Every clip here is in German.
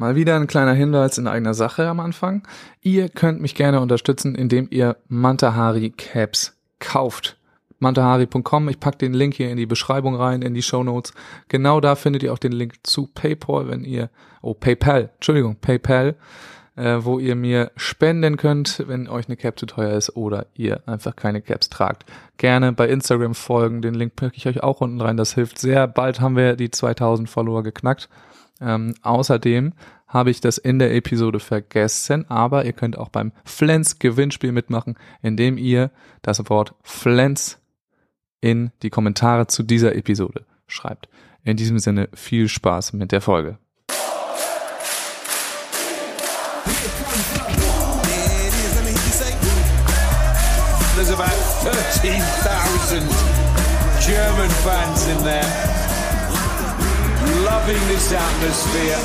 Mal wieder ein kleiner Hinweis in eigener Sache am Anfang. Ihr könnt mich gerne unterstützen, indem ihr Mantahari Caps kauft. Mantahari.com, ich pack den Link hier in die Beschreibung rein, in die Show Notes. Genau da findet ihr auch den Link zu PayPal, wenn ihr, oh PayPal, Entschuldigung, PayPal, äh, wo ihr mir spenden könnt, wenn euch eine Cap zu teuer ist oder ihr einfach keine Caps tragt. Gerne bei Instagram folgen, den Link packe ich euch auch unten rein, das hilft sehr. Bald haben wir die 2000 Follower geknackt. Ähm, außerdem habe ich das in der Episode vergessen, aber ihr könnt auch beim Flens Gewinnspiel mitmachen, indem ihr das Wort Flens in die Kommentare zu dieser Episode schreibt. In diesem Sinne viel Spaß mit der Folge. There's about 13,000 German fans in there, loving this atmosphere.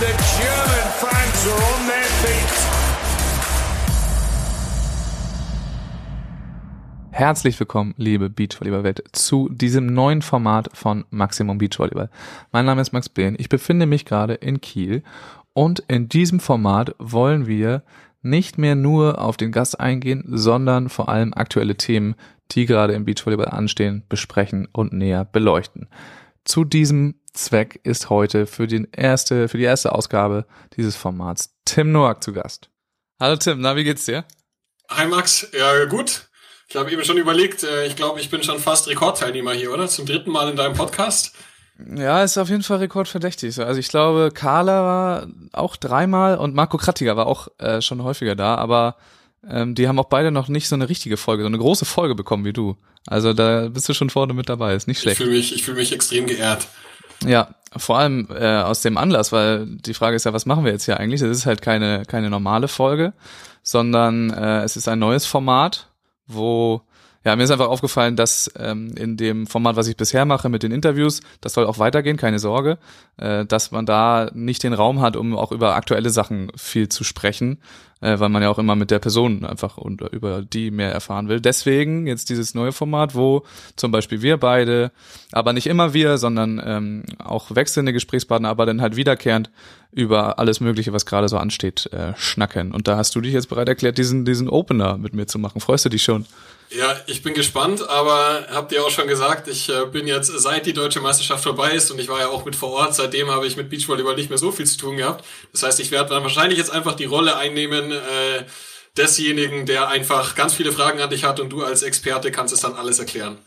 The German fans are on their feet. Herzlich willkommen, liebe Beachvolleyball-Welt, zu diesem neuen Format von Maximum Beachvolleyball. Mein Name ist Max Behn, ich befinde mich gerade in Kiel und in diesem Format wollen wir nicht mehr nur auf den Gast eingehen, sondern vor allem aktuelle Themen, die gerade im Beachvolleyball anstehen, besprechen und näher beleuchten. Zu diesem Zweck ist heute für, den erste, für die erste Ausgabe dieses Formats Tim Noack zu Gast. Hallo Tim, na, wie geht's dir? Hi Max, ja gut. Ich habe eben schon überlegt, äh, ich glaube, ich bin schon fast Rekordteilnehmer hier, oder? Zum dritten Mal in deinem Podcast. Ja, ist auf jeden Fall rekordverdächtig. Also ich glaube, Carla war auch dreimal und Marco Krattiger war auch äh, schon häufiger da, aber ähm, die haben auch beide noch nicht so eine richtige Folge, so eine große Folge bekommen wie du. Also da bist du schon vorne mit dabei, ist nicht schlecht. Ich fühle mich, ich fühle mich extrem geehrt. Ja, vor allem äh, aus dem Anlass, weil die Frage ist ja, was machen wir jetzt hier eigentlich? Es ist halt keine keine normale Folge, sondern äh, es ist ein neues Format, wo ja, mir ist einfach aufgefallen, dass ähm, in dem Format, was ich bisher mache mit den Interviews, das soll auch weitergehen, keine Sorge, äh, dass man da nicht den Raum hat, um auch über aktuelle Sachen viel zu sprechen, äh, weil man ja auch immer mit der Person einfach und über die mehr erfahren will. Deswegen jetzt dieses neue Format, wo zum Beispiel wir beide, aber nicht immer wir, sondern ähm, auch wechselnde Gesprächspartner, aber dann halt wiederkehrend über alles Mögliche, was gerade so ansteht, äh, schnacken. Und da hast du dich jetzt bereit erklärt, diesen, diesen Opener mit mir zu machen. Freust du dich schon? Ja, ich bin gespannt, aber habt ihr auch schon gesagt, ich äh, bin jetzt, seit die deutsche Meisterschaft vorbei ist und ich war ja auch mit vor Ort, seitdem habe ich mit Beachvolleyball nicht mehr so viel zu tun gehabt. Das heißt, ich werde dann wahrscheinlich jetzt einfach die Rolle einnehmen, äh, desjenigen, der einfach ganz viele Fragen an dich hat und du als Experte kannst es dann alles erklären.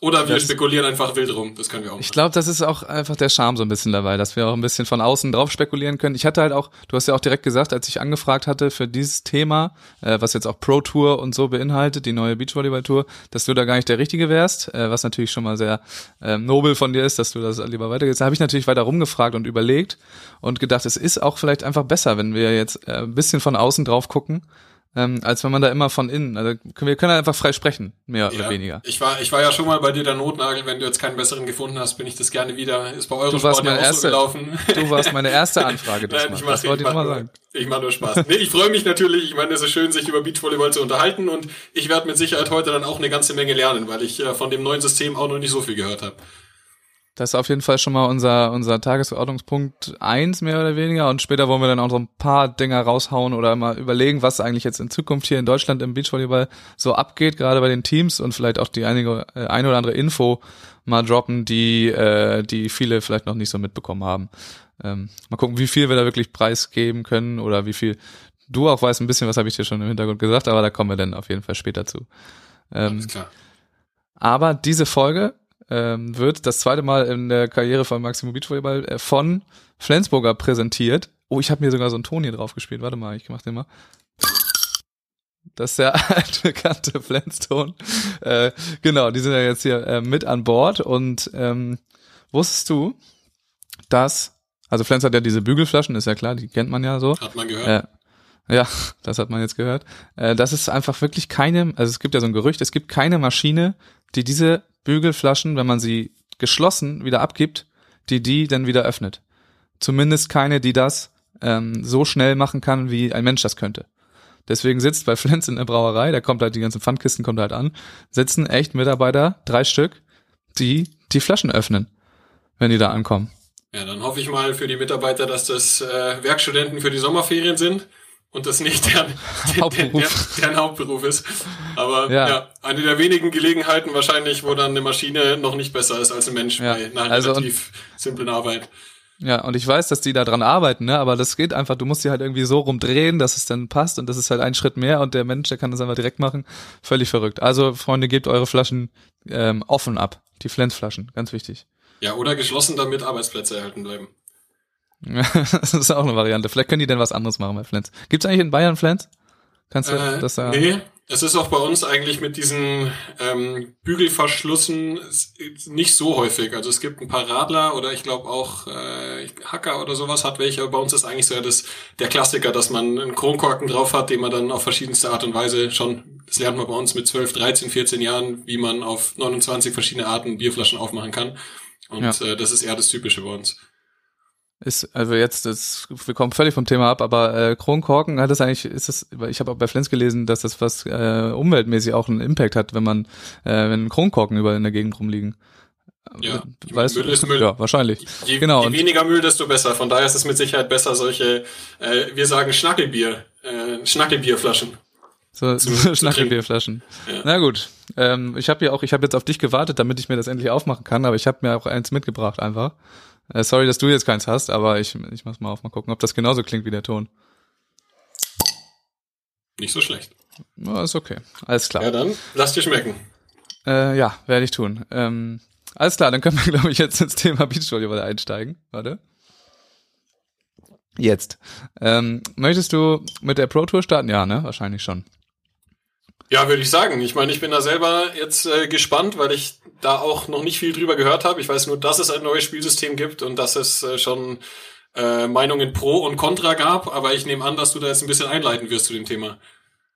Oder wir das, spekulieren einfach wild rum. Das können wir auch. Ich glaube, das ist auch einfach der Charme so ein bisschen dabei, dass wir auch ein bisschen von außen drauf spekulieren können. Ich hatte halt auch, du hast ja auch direkt gesagt, als ich angefragt hatte für dieses Thema, äh, was jetzt auch Pro Tour und so beinhaltet, die neue Beachvolleyball Tour, dass du da gar nicht der Richtige wärst, äh, was natürlich schon mal sehr äh, nobel von dir ist, dass du das lieber weitergehst. Da habe ich natürlich weiter rumgefragt und überlegt und gedacht, es ist auch vielleicht einfach besser, wenn wir jetzt äh, ein bisschen von außen drauf gucken ähm, als wenn man da immer von innen. Also wir können einfach frei sprechen, mehr ja, oder weniger. Ich war, ich war ja schon mal bei dir der Notnagel. Wenn du jetzt keinen besseren gefunden hast, bin ich das gerne wieder. Ist bei eurem Sport ja auch erste, so gelaufen. Du warst meine erste Anfrage. Das, Nein, ich das wollte ich nur mal sagen. Ich mache nur Spaß. nee, ich freue mich natürlich. Ich meine, es ist schön, sich über Beachvolleyball zu unterhalten und ich werde mit Sicherheit heute dann auch eine ganze Menge lernen, weil ich äh, von dem neuen System auch noch nicht so viel gehört habe. Das ist auf jeden Fall schon mal unser, unser Tagesordnungspunkt eins mehr oder weniger. Und später wollen wir dann auch so ein paar Dinger raushauen oder mal überlegen, was eigentlich jetzt in Zukunft hier in Deutschland im Beachvolleyball so abgeht, gerade bei den Teams und vielleicht auch die einige, äh, eine oder andere Info mal droppen, die, äh, die viele vielleicht noch nicht so mitbekommen haben. Ähm, mal gucken, wie viel wir da wirklich preisgeben können oder wie viel du auch weißt, ein bisschen, was habe ich dir schon im Hintergrund gesagt, aber da kommen wir dann auf jeden Fall später zu. Ähm, Alles klar. Aber diese Folge ähm, wird das zweite Mal in der Karriere von Maximo Beachvolleyball äh, von Flensburger präsentiert. Oh, ich habe mir sogar so einen Ton hier drauf gespielt. Warte mal, ich mach den mal. Das ist der altbekannte Flenston. Äh, genau, die sind ja jetzt hier äh, mit an Bord. Und ähm, wusstest du, dass, also Flens hat ja diese Bügelflaschen, ist ja klar, die kennt man ja so. Hat man gehört. Äh, ja, das hat man jetzt gehört. Äh, das ist einfach wirklich keine, also es gibt ja so ein Gerücht, es gibt keine Maschine, die diese Bügelflaschen, wenn man sie geschlossen wieder abgibt, die die dann wieder öffnet. Zumindest keine, die das ähm, so schnell machen kann, wie ein Mensch das könnte. Deswegen sitzt bei Flens in der Brauerei, da kommt halt die ganzen Pfandkisten kommt halt an, sitzen echt Mitarbeiter, drei Stück, die die Flaschen öffnen, wenn die da ankommen. Ja, dann hoffe ich mal für die Mitarbeiter, dass das äh, Werkstudenten für die Sommerferien sind und das nicht deren, Hauptberuf. deren, deren Hauptberuf ist. Aber ja. Ja. eine der wenigen Gelegenheiten wahrscheinlich, wo dann eine Maschine noch nicht besser ist als ein Mensch Ja, bei einer also relativ simplen Arbeit. Ja, und ich weiß, dass die da dran arbeiten, ne? aber das geht einfach, du musst die halt irgendwie so rumdrehen, dass es dann passt und das ist halt ein Schritt mehr und der Mensch, der kann das einfach direkt machen. Völlig verrückt. Also, Freunde, gebt eure Flaschen ähm, offen ab. Die Flensflaschen, ganz wichtig. Ja, oder geschlossen, damit Arbeitsplätze erhalten bleiben. das ist auch eine Variante. Vielleicht können die denn was anderes machen bei Flens. Gibt's eigentlich in Bayern Flens? Kannst du Äh, das da? nee, es ist auch bei uns eigentlich mit diesen ähm, Bügelverschlüssen nicht so häufig. Also es gibt ein paar Radler oder ich glaube auch äh, Hacker oder sowas hat welche. Bei uns ist eigentlich so ja das, der Klassiker, dass man einen Kronkorken drauf hat, den man dann auf verschiedenste Art und Weise schon, das lernt man bei uns mit 12, 13, 14 Jahren, wie man auf 29 verschiedene Arten Bierflaschen aufmachen kann. Und Ja. äh, das ist eher das Typische bei uns. Ist, also jetzt, das, wir kommen völlig vom Thema ab, aber äh, Kronkorken hat das eigentlich, ist das, ich habe auch bei Flens gelesen, dass das was äh, umweltmäßig auch einen Impact hat, wenn man, äh, wenn Kronkorken überall in der Gegend rumliegen. Ja, weißt Müll ist Müll. Ja, wahrscheinlich. Je, Genau, je und- weniger Müll, desto besser. Von daher ist es mit Sicherheit besser, solche, äh, wir sagen Schnackelbier, äh, Schnackelbierflaschen. So, Zu- so zu Schnackelbierflaschen. Ja. Na gut. Ähm, ich habe ja auch, ich habe jetzt auf dich gewartet, damit ich mir das endlich aufmachen kann, aber ich habe mir auch eins mitgebracht einfach. Äh, sorry, dass du jetzt keins hast, aber ich, ich mach's mal auf, mal gucken, ob das genauso klingt wie der Ton. Nicht so schlecht. Ja, ist okay. Alles klar. Ja, dann lass dir schmecken. Äh, ja, werde ich tun. Ähm, alles klar, dann können wir, glaube ich, jetzt ins Thema Beachvolleyball einsteigen. Warte. Jetzt. Ähm, möchtest du mit der Pro Tour starten? Ja, ne? Wahrscheinlich schon. Ja, würde ich sagen. Ich meine, ich bin da selber jetzt äh, gespannt, weil ich da auch noch nicht viel drüber gehört habe. Ich weiß nur, dass es ein neues Spielsystem gibt und dass es äh, schon äh, Meinungen pro und contra gab, aber ich nehme an, dass du da jetzt ein bisschen einleiten wirst zu dem Thema.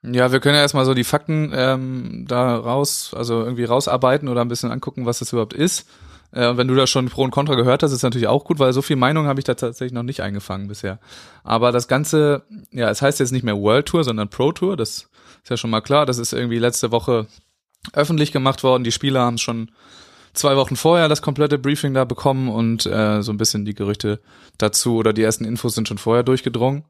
Ja, wir können ja erstmal so die Fakten ähm, da raus, also irgendwie rausarbeiten oder ein bisschen angucken, was das überhaupt ist. Äh, wenn du da schon Pro und Contra gehört hast, ist natürlich auch gut, weil so viel Meinung habe ich da tatsächlich noch nicht eingefangen bisher. Aber das Ganze, ja, es heißt jetzt nicht mehr World Tour, sondern Pro Tour, das ist ja schon mal klar. Das ist irgendwie letzte Woche öffentlich gemacht worden. Die Spieler haben schon zwei Wochen vorher das komplette Briefing da bekommen und äh, so ein bisschen die Gerüchte dazu oder die ersten Infos sind schon vorher durchgedrungen.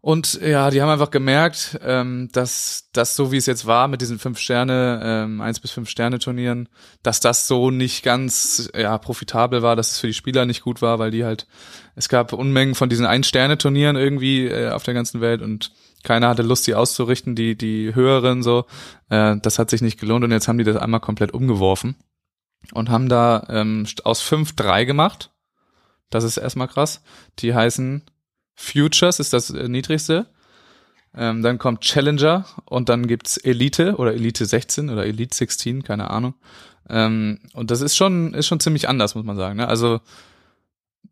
Und ja, die haben einfach gemerkt, ähm, dass das so wie es jetzt war mit diesen fünf Sterne, ähm, eins bis fünf Sterne Turnieren, dass das so nicht ganz ja profitabel war, dass es für die Spieler nicht gut war, weil die halt es gab Unmengen von diesen ein Sterne Turnieren irgendwie äh, auf der ganzen Welt und keiner hatte Lust, die auszurichten, die die höheren so. Äh, das hat sich nicht gelohnt und jetzt haben die das einmal komplett umgeworfen und haben da ähm, aus fünf drei gemacht. Das ist erstmal krass. Die heißen Futures ist das äh, niedrigste. Ähm, dann kommt Challenger und dann gibt's Elite oder Elite 16 oder Elite 16, keine Ahnung. Ähm, und das ist schon, ist schon ziemlich anders, muss man sagen. Ne? Also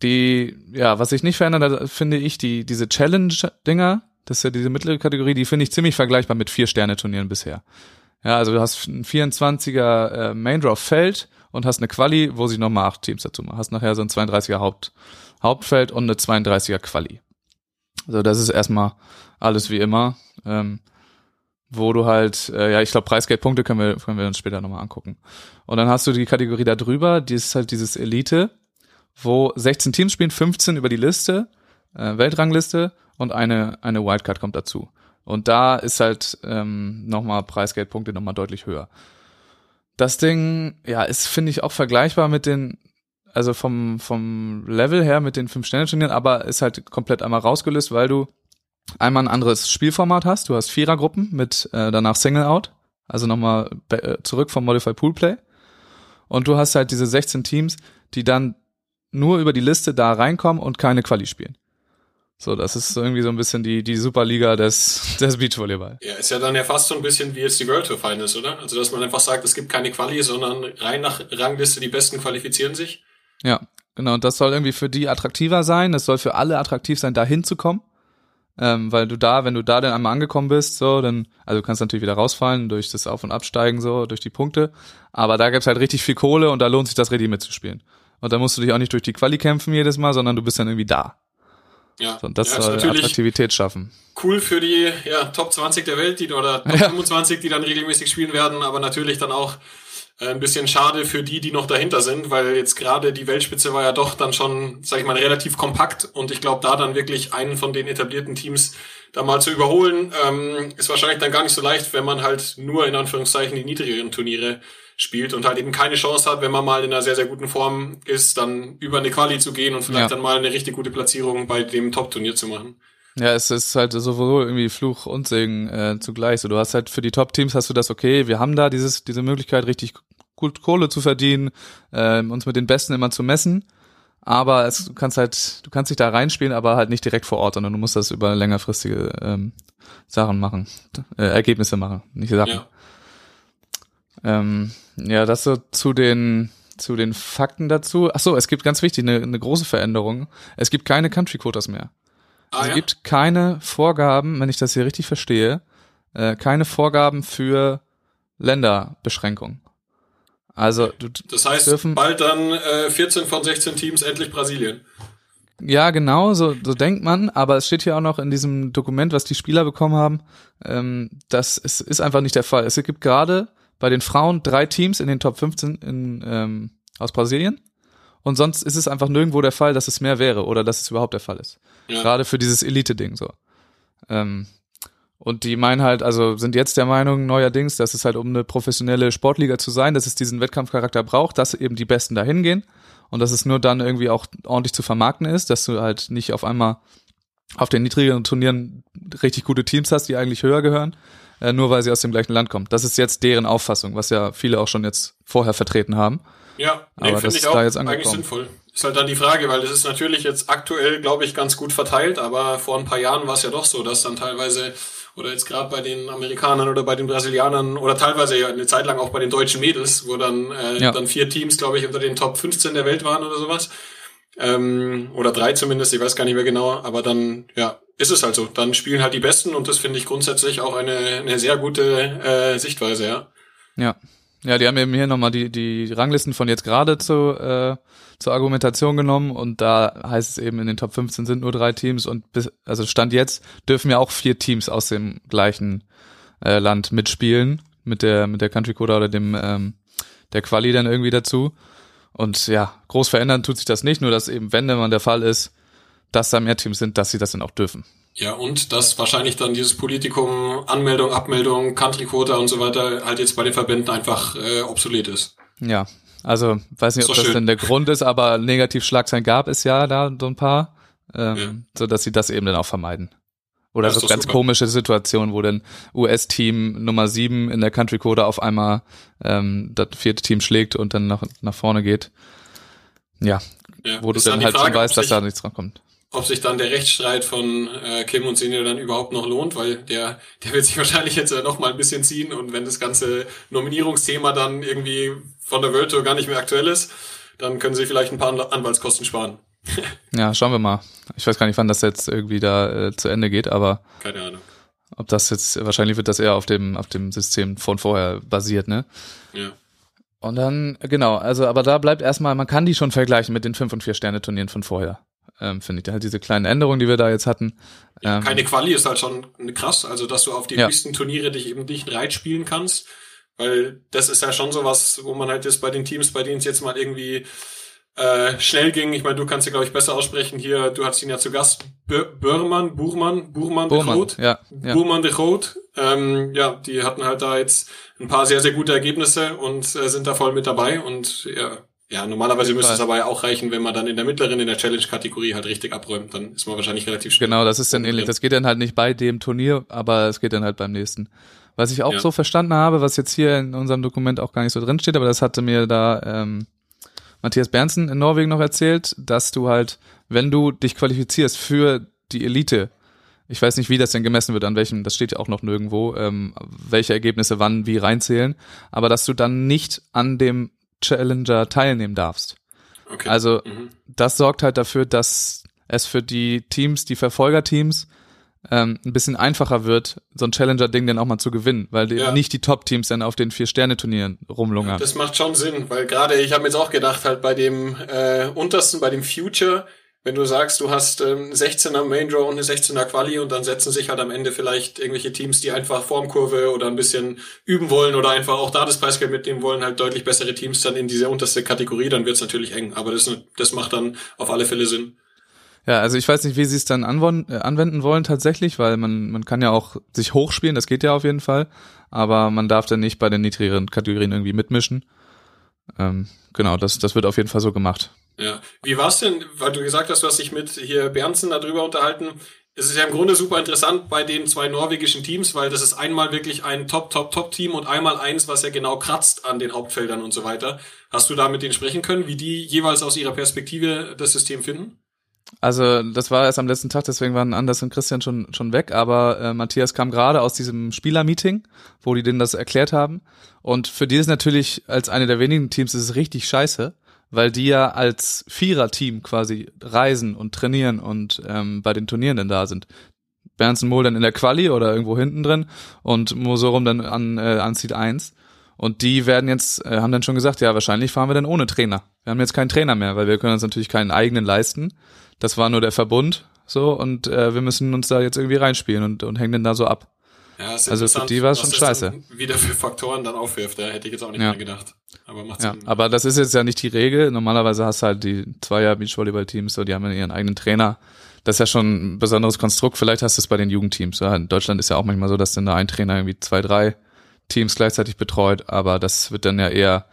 die, ja, was sich nicht verändert finde ich, die, diese Challenge-Dinger, das ist ja diese mittlere Kategorie, die finde ich ziemlich vergleichbar mit Vier-Sterne-Turnieren bisher. Ja, also du hast ein 24er äh, Main Draw Feld und hast eine Quali, wo sie nochmal acht Teams dazu machen. Hast nachher so ein 32er Haupt, Hauptfeld und eine 32er Quali. Also das ist erstmal alles wie immer. Ähm, wo du halt, äh, ja, ich glaube, Preisgeldpunkte können wir, können wir uns später nochmal angucken. Und dann hast du die Kategorie da drüber, die ist halt dieses Elite, wo 16 Teams spielen, 15 über die Liste, äh, Weltrangliste und eine, eine Wildcard kommt dazu. Und da ist halt ähm, nochmal Preisgeldpunkte nochmal deutlich höher. Das Ding, ja, ist, finde ich, auch vergleichbar mit den, also vom, vom Level her mit den Fünf-Sterne-Turnieren, aber ist halt komplett einmal rausgelöst, weil du einmal ein anderes Spielformat hast. Du hast Vierergruppen mit äh, danach Single-Out, also nochmal äh, zurück vom Modify Poolplay. Und du hast halt diese 16 Teams, die dann nur über die Liste da reinkommen und keine Quali spielen. So, das ist irgendwie so ein bisschen die, die Superliga des, des Beachvolleyball. Ja, ist ja dann ja fast so ein bisschen wie jetzt die World Tour Finals, oder? Also, dass man einfach sagt, es gibt keine Quali, sondern rein nach Rangliste die Besten qualifizieren sich. Ja, genau. Und das soll irgendwie für die attraktiver sein. Es soll für alle attraktiv sein, da hinzukommen. Ähm, weil du da, wenn du da dann einmal angekommen bist, so, dann, also du kannst natürlich wieder rausfallen durch das Auf- und Absteigen, so, durch die Punkte. Aber da gibt's halt richtig viel Kohle und da lohnt sich das richtig mitzuspielen. Und da musst du dich auch nicht durch die Quali kämpfen jedes Mal, sondern du bist dann irgendwie da. Ja, So, und das ja, soll natürlich Attraktivität schaffen. cool für die ja, Top 20 der Welt, die oder Top Ja. 25, die dann regelmäßig spielen werden, aber natürlich dann auch Äh, ein bisschen schade für die, die noch dahinter sind, weil jetzt gerade die Weltspitze war ja doch dann schon, sag ich mal, relativ kompakt und ich glaube, da dann wirklich einen von den etablierten Teams da mal zu überholen, ähm, ist wahrscheinlich dann gar nicht so leicht, wenn man halt nur in Anführungszeichen die niedrigeren Turniere spielt und halt eben keine Chance hat, wenn man mal in einer sehr, sehr guten Form ist, dann über eine Quali zu gehen und vielleicht ja. dann mal eine richtig gute Platzierung bei dem Top-Turnier zu machen. Ja, es ist halt sowohl irgendwie Fluch und Segen äh, zugleich. So, du hast halt für die Top-Teams hast du das, okay, wir haben da dieses, diese Möglichkeit, richtig gut Kohle zu verdienen, äh, uns mit den Besten immer zu messen. Aber es, du kannst halt, du kannst dich da reinspielen, aber halt nicht direkt vor Ort, sondern du musst das über längerfristige ähm, Sachen machen, äh, Ergebnisse machen, nicht Sachen. Ja. Ähm, ja, das so zu den zu den Fakten dazu. Ach so, es gibt ganz wichtig eine, eine große Veränderung. Es gibt keine Country Quotas mehr. Ah, es ja? gibt keine Vorgaben, wenn ich das hier richtig verstehe, äh, keine Vorgaben für Länderbeschränkung. Also du, das heißt dürfen, bald dann äh, 14 von 16 Teams endlich Brasilien. Ja, genau, so, so denkt man, aber es steht hier auch noch in diesem Dokument, was die Spieler bekommen haben, ähm, das ist, ist einfach nicht der Fall. Es gibt gerade bei den Frauen drei Teams in den Top 15 in, ähm, aus Brasilien und sonst ist es einfach nirgendwo der Fall, dass es mehr wäre oder dass es überhaupt der Fall ist. Ja. Gerade für dieses Elite-Ding so. Ähm, und die meinen halt, also sind jetzt der Meinung neuerdings, dass es halt um eine professionelle Sportliga zu sein, dass es diesen Wettkampfcharakter braucht, dass eben die Besten dahin gehen und dass es nur dann irgendwie auch ordentlich zu vermarkten ist, dass du halt nicht auf einmal auf den niedrigeren Turnieren richtig gute Teams hast, die eigentlich höher gehören, äh, nur weil sie aus dem gleichen Land kommen. Das ist jetzt deren Auffassung, was ja viele auch schon jetzt vorher vertreten haben. Ja, nee, aber das ich auch da jetzt eigentlich sinnvoll. Ist halt dann die Frage, weil es ist natürlich jetzt aktuell, glaube ich, ganz gut verteilt, aber vor ein paar Jahren war es ja doch so, dass dann teilweise oder jetzt gerade bei den Amerikanern oder bei den Brasilianern oder teilweise ja eine Zeit lang auch bei den deutschen Mädels, wo dann äh, ja. dann vier Teams, glaube ich, unter den Top 15 der Welt waren oder sowas. Ähm, oder drei zumindest, ich weiß gar nicht mehr genau, aber dann, ja, ist es halt so. Dann spielen halt die Besten und das finde ich grundsätzlich auch eine, eine sehr gute äh, Sichtweise, ja. Ja. Ja, die haben eben hier nochmal die, die Ranglisten von jetzt gerade zu, äh, zur Argumentation genommen und da heißt es eben, in den Top 15 sind nur drei Teams und bis, also Stand jetzt dürfen ja auch vier Teams aus dem gleichen äh, Land mitspielen, mit der, mit der Country Code oder dem, ähm, der Quali dann irgendwie dazu. Und ja, groß verändern tut sich das nicht, nur dass eben, wenn dann der Fall ist, dass da mehr Teams sind, dass sie das dann auch dürfen. Ja, und dass wahrscheinlich dann dieses Politikum, Anmeldung, Abmeldung, Country-Quota und so weiter halt jetzt bei den Verbänden einfach äh, obsolet ist. Ja, also weiß nicht, ob das schön. denn der Grund ist, aber Negativschlagzeilen gab es ja da so ein paar, ähm, ja. so dass sie das eben dann auch vermeiden. Oder so ganz super. komische Situationen, wo dann US-Team Nummer 7 in der Country Code auf einmal ähm, das vierte Team schlägt und dann nach, nach vorne geht. Ja, ja. wo du dann, dann halt Frage, schon weißt, dass da nichts rankommt ob sich dann der Rechtsstreit von äh, Kim und Senior dann überhaupt noch lohnt, weil der, der wird sich wahrscheinlich jetzt noch mal ein bisschen ziehen und wenn das ganze Nominierungsthema dann irgendwie von der World Tour gar nicht mehr aktuell ist, dann können sie vielleicht ein paar Anwaltskosten sparen. Ja, schauen wir mal. Ich weiß gar nicht, wann das jetzt irgendwie da äh, zu Ende geht, aber keine Ahnung. Ob das jetzt wahrscheinlich wird das eher auf dem auf dem System von vorher basiert, ne? Ja. Und dann genau, also aber da bleibt erstmal, man kann die schon vergleichen mit den 5 und 4 Sterne Turnieren von vorher ähm, finde ich. Halt diese kleinen Änderungen, die wir da jetzt hatten. Ähm, keine Quali ist halt schon krass, also dass du auf die ja. höchsten Turniere dich eben nicht reinspielen kannst, weil das ist ja schon sowas, wo man halt jetzt bei den Teams, bei denen es jetzt mal irgendwie äh, schnell ging. Ich meine, du kannst ja, glaube ich, besser aussprechen hier. Du hattest ihn ja zu Gast. Börmann, Buchmann, Buchmann de Groot. Ja, ja. Buchmann de Groot. Ähm, ja, die hatten halt da jetzt ein paar sehr, sehr gute Ergebnisse und äh, sind da voll mit dabei. Und ja, ja, normalerweise müsste es aber auch reichen, wenn man dann in der mittleren, in der Challenge-Kategorie halt richtig abräumt, dann ist man wahrscheinlich relativ schnell. Genau, das ist dann ähnlich. Das geht dann halt nicht bei dem Turnier, aber es geht dann halt beim nächsten. Was ich auch ja. so verstanden habe, was jetzt hier in unserem Dokument auch gar nicht so drin steht, aber das hatte mir da ähm, Matthias Bernsen in Norwegen noch erzählt, dass du halt, wenn du dich qualifizierst für die Elite, ich weiß nicht, wie das denn gemessen wird, an welchem, das steht ja auch noch nirgendwo, ähm, welche Ergebnisse wann wie reinzählen, aber dass du dann nicht an dem Challenger teilnehmen darfst. Okay. Also mhm. das sorgt halt dafür, dass es für die Teams, die Verfolgerteams, ähm, ein bisschen einfacher wird, so ein Challenger-Ding dann auch mal zu gewinnen, weil ja. nicht die Top-Teams dann auf den Vier-Sterne-Turnieren rumlungern. Das macht schon Sinn, weil gerade ich habe mir jetzt auch gedacht, halt bei dem äh, untersten, bei dem Future, wenn du sagst, du hast ähm, 16er Main Draw und eine 16er Quali und dann setzen sich halt am Ende vielleicht irgendwelche Teams, die einfach Formkurve oder ein bisschen üben wollen oder einfach auch da das Preisgeld mitnehmen wollen, halt deutlich bessere Teams dann in diese unterste Kategorie, dann wird's natürlich eng. Aber das, das macht dann auf alle Fälle Sinn. Ja, also ich weiß nicht, wie sie es dann anwenden, äh, anwenden wollen tatsächlich, weil man, man kann ja auch sich hochspielen, das geht ja auf jeden Fall, aber man darf dann nicht bei den niedrigeren Kategorien irgendwie mitmischen. Ähm, genau, das, das wird auf jeden Fall so gemacht. Ja. Wie war's denn, weil du gesagt hast, du hast dich mit hier Bernsen darüber unterhalten. Es ist ja im Grunde super interessant bei den zwei norwegischen Teams, weil das ist einmal wirklich ein Top, Top, Top-Team und einmal eins, was ja genau kratzt an den Hauptfeldern und so weiter. Hast du da mit denen sprechen können, wie die jeweils aus ihrer Perspektive das System finden? Also das war erst am letzten Tag, deswegen waren Anders und Christian schon schon weg, aber äh, Matthias kam gerade aus diesem Spielermeeting, wo die denen das erklärt haben und für die ist natürlich als eine der wenigen Teams ist es richtig scheiße, weil die ja als Vierer-Team quasi reisen und trainieren und ähm, bei den Turnieren dann da sind. Bernsen Mohl dann in der Quali oder irgendwo hinten drin und Mosorum dann an, äh, an Seed 1. Und die werden jetzt, äh, haben dann schon gesagt, ja, wahrscheinlich fahren wir dann ohne Trainer. Wir haben jetzt keinen Trainer mehr, weil wir können uns natürlich keinen eigenen leisten. Das war nur der Verbund so und äh, wir müssen uns da jetzt irgendwie reinspielen und, und hängen dann da so ab. Ja, ist Also für die war es schon scheiße. Wieder für Faktoren dann aufwirft, da hätte ich jetzt auch nicht Ja. mehr gedacht. Aber macht Ja, Sinn. aber das ist jetzt ja nicht die Regel. Normalerweise hast du halt die Zweier Beachvolleyball-Teams, so, die haben ja ihren eigenen Trainer. Das ist ja schon ein besonderes Konstrukt. Vielleicht hast du es bei den Jugendteams. Ja, in Deutschland ist ja auch manchmal so, dass dann da ein Trainer irgendwie zwei, drei Teams gleichzeitig betreut. Aber das wird dann ja eher,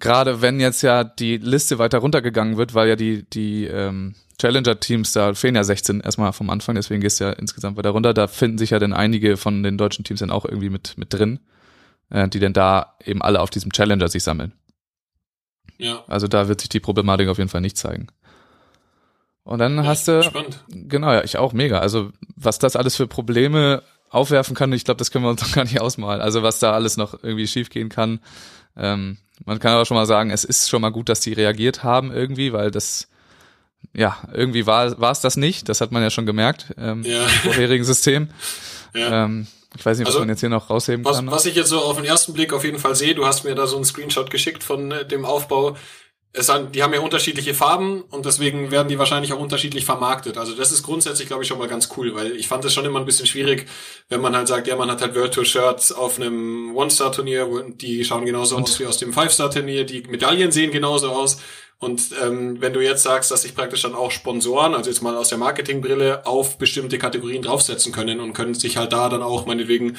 gerade wenn jetzt ja die Liste weiter runtergegangen wird, weil ja die, die ähm, Challenger-Teams, da fehlen ja 16 erstmal vom Anfang, deswegen gehst du ja insgesamt weiter runter. Da finden sich ja dann einige von den deutschen Teams dann auch irgendwie mit, mit drin, äh, die dann da eben alle auf diesem Challenger sich sammeln. ja. Also da wird sich die Problematik auf jeden Fall nicht zeigen. Und dann hast du, Spannend. genau, ja, ich auch mega. Also was das alles für Probleme aufwerfen kann, ich glaube, das können wir uns noch gar nicht ausmalen. Also was da alles noch irgendwie schiefgehen kann. Ähm, man kann aber schon mal sagen, es ist schon mal gut, dass die reagiert haben irgendwie, weil das, ja, irgendwie war war es das nicht. Das hat man ja schon gemerkt ähm, Ja. im vorherigen System. Ja. Ähm, ich weiß nicht, was Also, man jetzt hier noch rausheben Was, kann. was ich jetzt so auf den ersten Blick auf jeden Fall sehe, du hast mir da so einen Screenshot geschickt von äh, dem Aufbau. Es haben, die haben ja unterschiedliche Farben und deswegen werden die wahrscheinlich auch unterschiedlich vermarktet. Also das ist grundsätzlich, glaube ich, schon mal ganz cool, weil ich fand es schon immer ein bisschen schwierig, wenn man halt sagt, ja, man hat halt World Tour Shirts auf einem One-Star-Turnier, die schauen genauso aus wie aus dem Five-Star-Turnier, die Medaillen sehen genauso aus. Und ähm, wenn du jetzt sagst, dass sich praktisch dann auch Sponsoren, also jetzt mal aus der Marketingbrille, auf bestimmte Kategorien draufsetzen können und können sich halt da dann auch meinetwegen,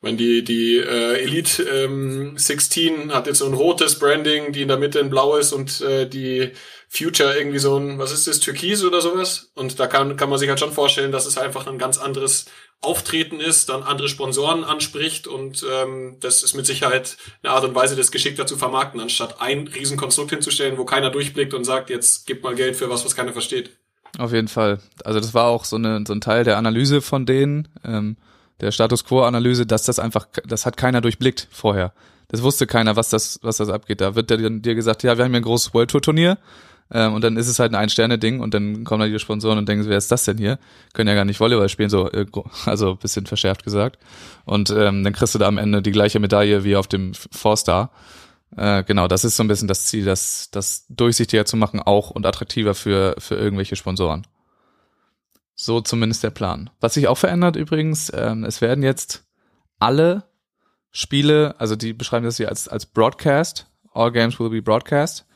wenn die die äh, Elite ähm, 16 hat jetzt so ein rotes Branding, die in der Mitte ein blaues und äh, die Future irgendwie so ein, was ist das, Türkis oder sowas? Und da kann, kann man sich halt schon vorstellen, dass es einfach ein ganz anderes Auftreten ist, dann andere Sponsoren anspricht und ähm, das ist mit Sicherheit eine Art und Weise, das geschickter zu vermarkten, anstatt ein Riesenkonstrukt hinzustellen, wo keiner durchblickt und sagt, jetzt gib mal Geld für was, was keiner versteht. Auf jeden Fall. Also das war auch so, eine, so ein Teil der Analyse von denen, ähm, der Status Quo-Analyse, dass das einfach, das hat keiner durchblickt vorher. Das wusste keiner, was das, was das abgeht. Da wird dir, gesagt, ja, wir haben hier ein großes World Tour Turnier, ähm, und dann ist es halt ein Ein-Sterne-Ding und dann kommen da die Sponsoren und denken, wer ist das denn hier? Können ja gar nicht Volleyball spielen, so, äh, also bisschen verschärft gesagt. Und ähm, dann kriegst du da am Ende die gleiche Medaille wie auf dem Four-Star. Äh, genau, das ist so ein bisschen das Ziel, das, das durchsichtiger zu machen auch und attraktiver für, für irgendwelche Sponsoren. So zumindest der Plan. Was sich auch verändert übrigens, ähm, es werden jetzt alle Spiele, also die beschreiben das hier als, als Broadcast, all games will be broadcast.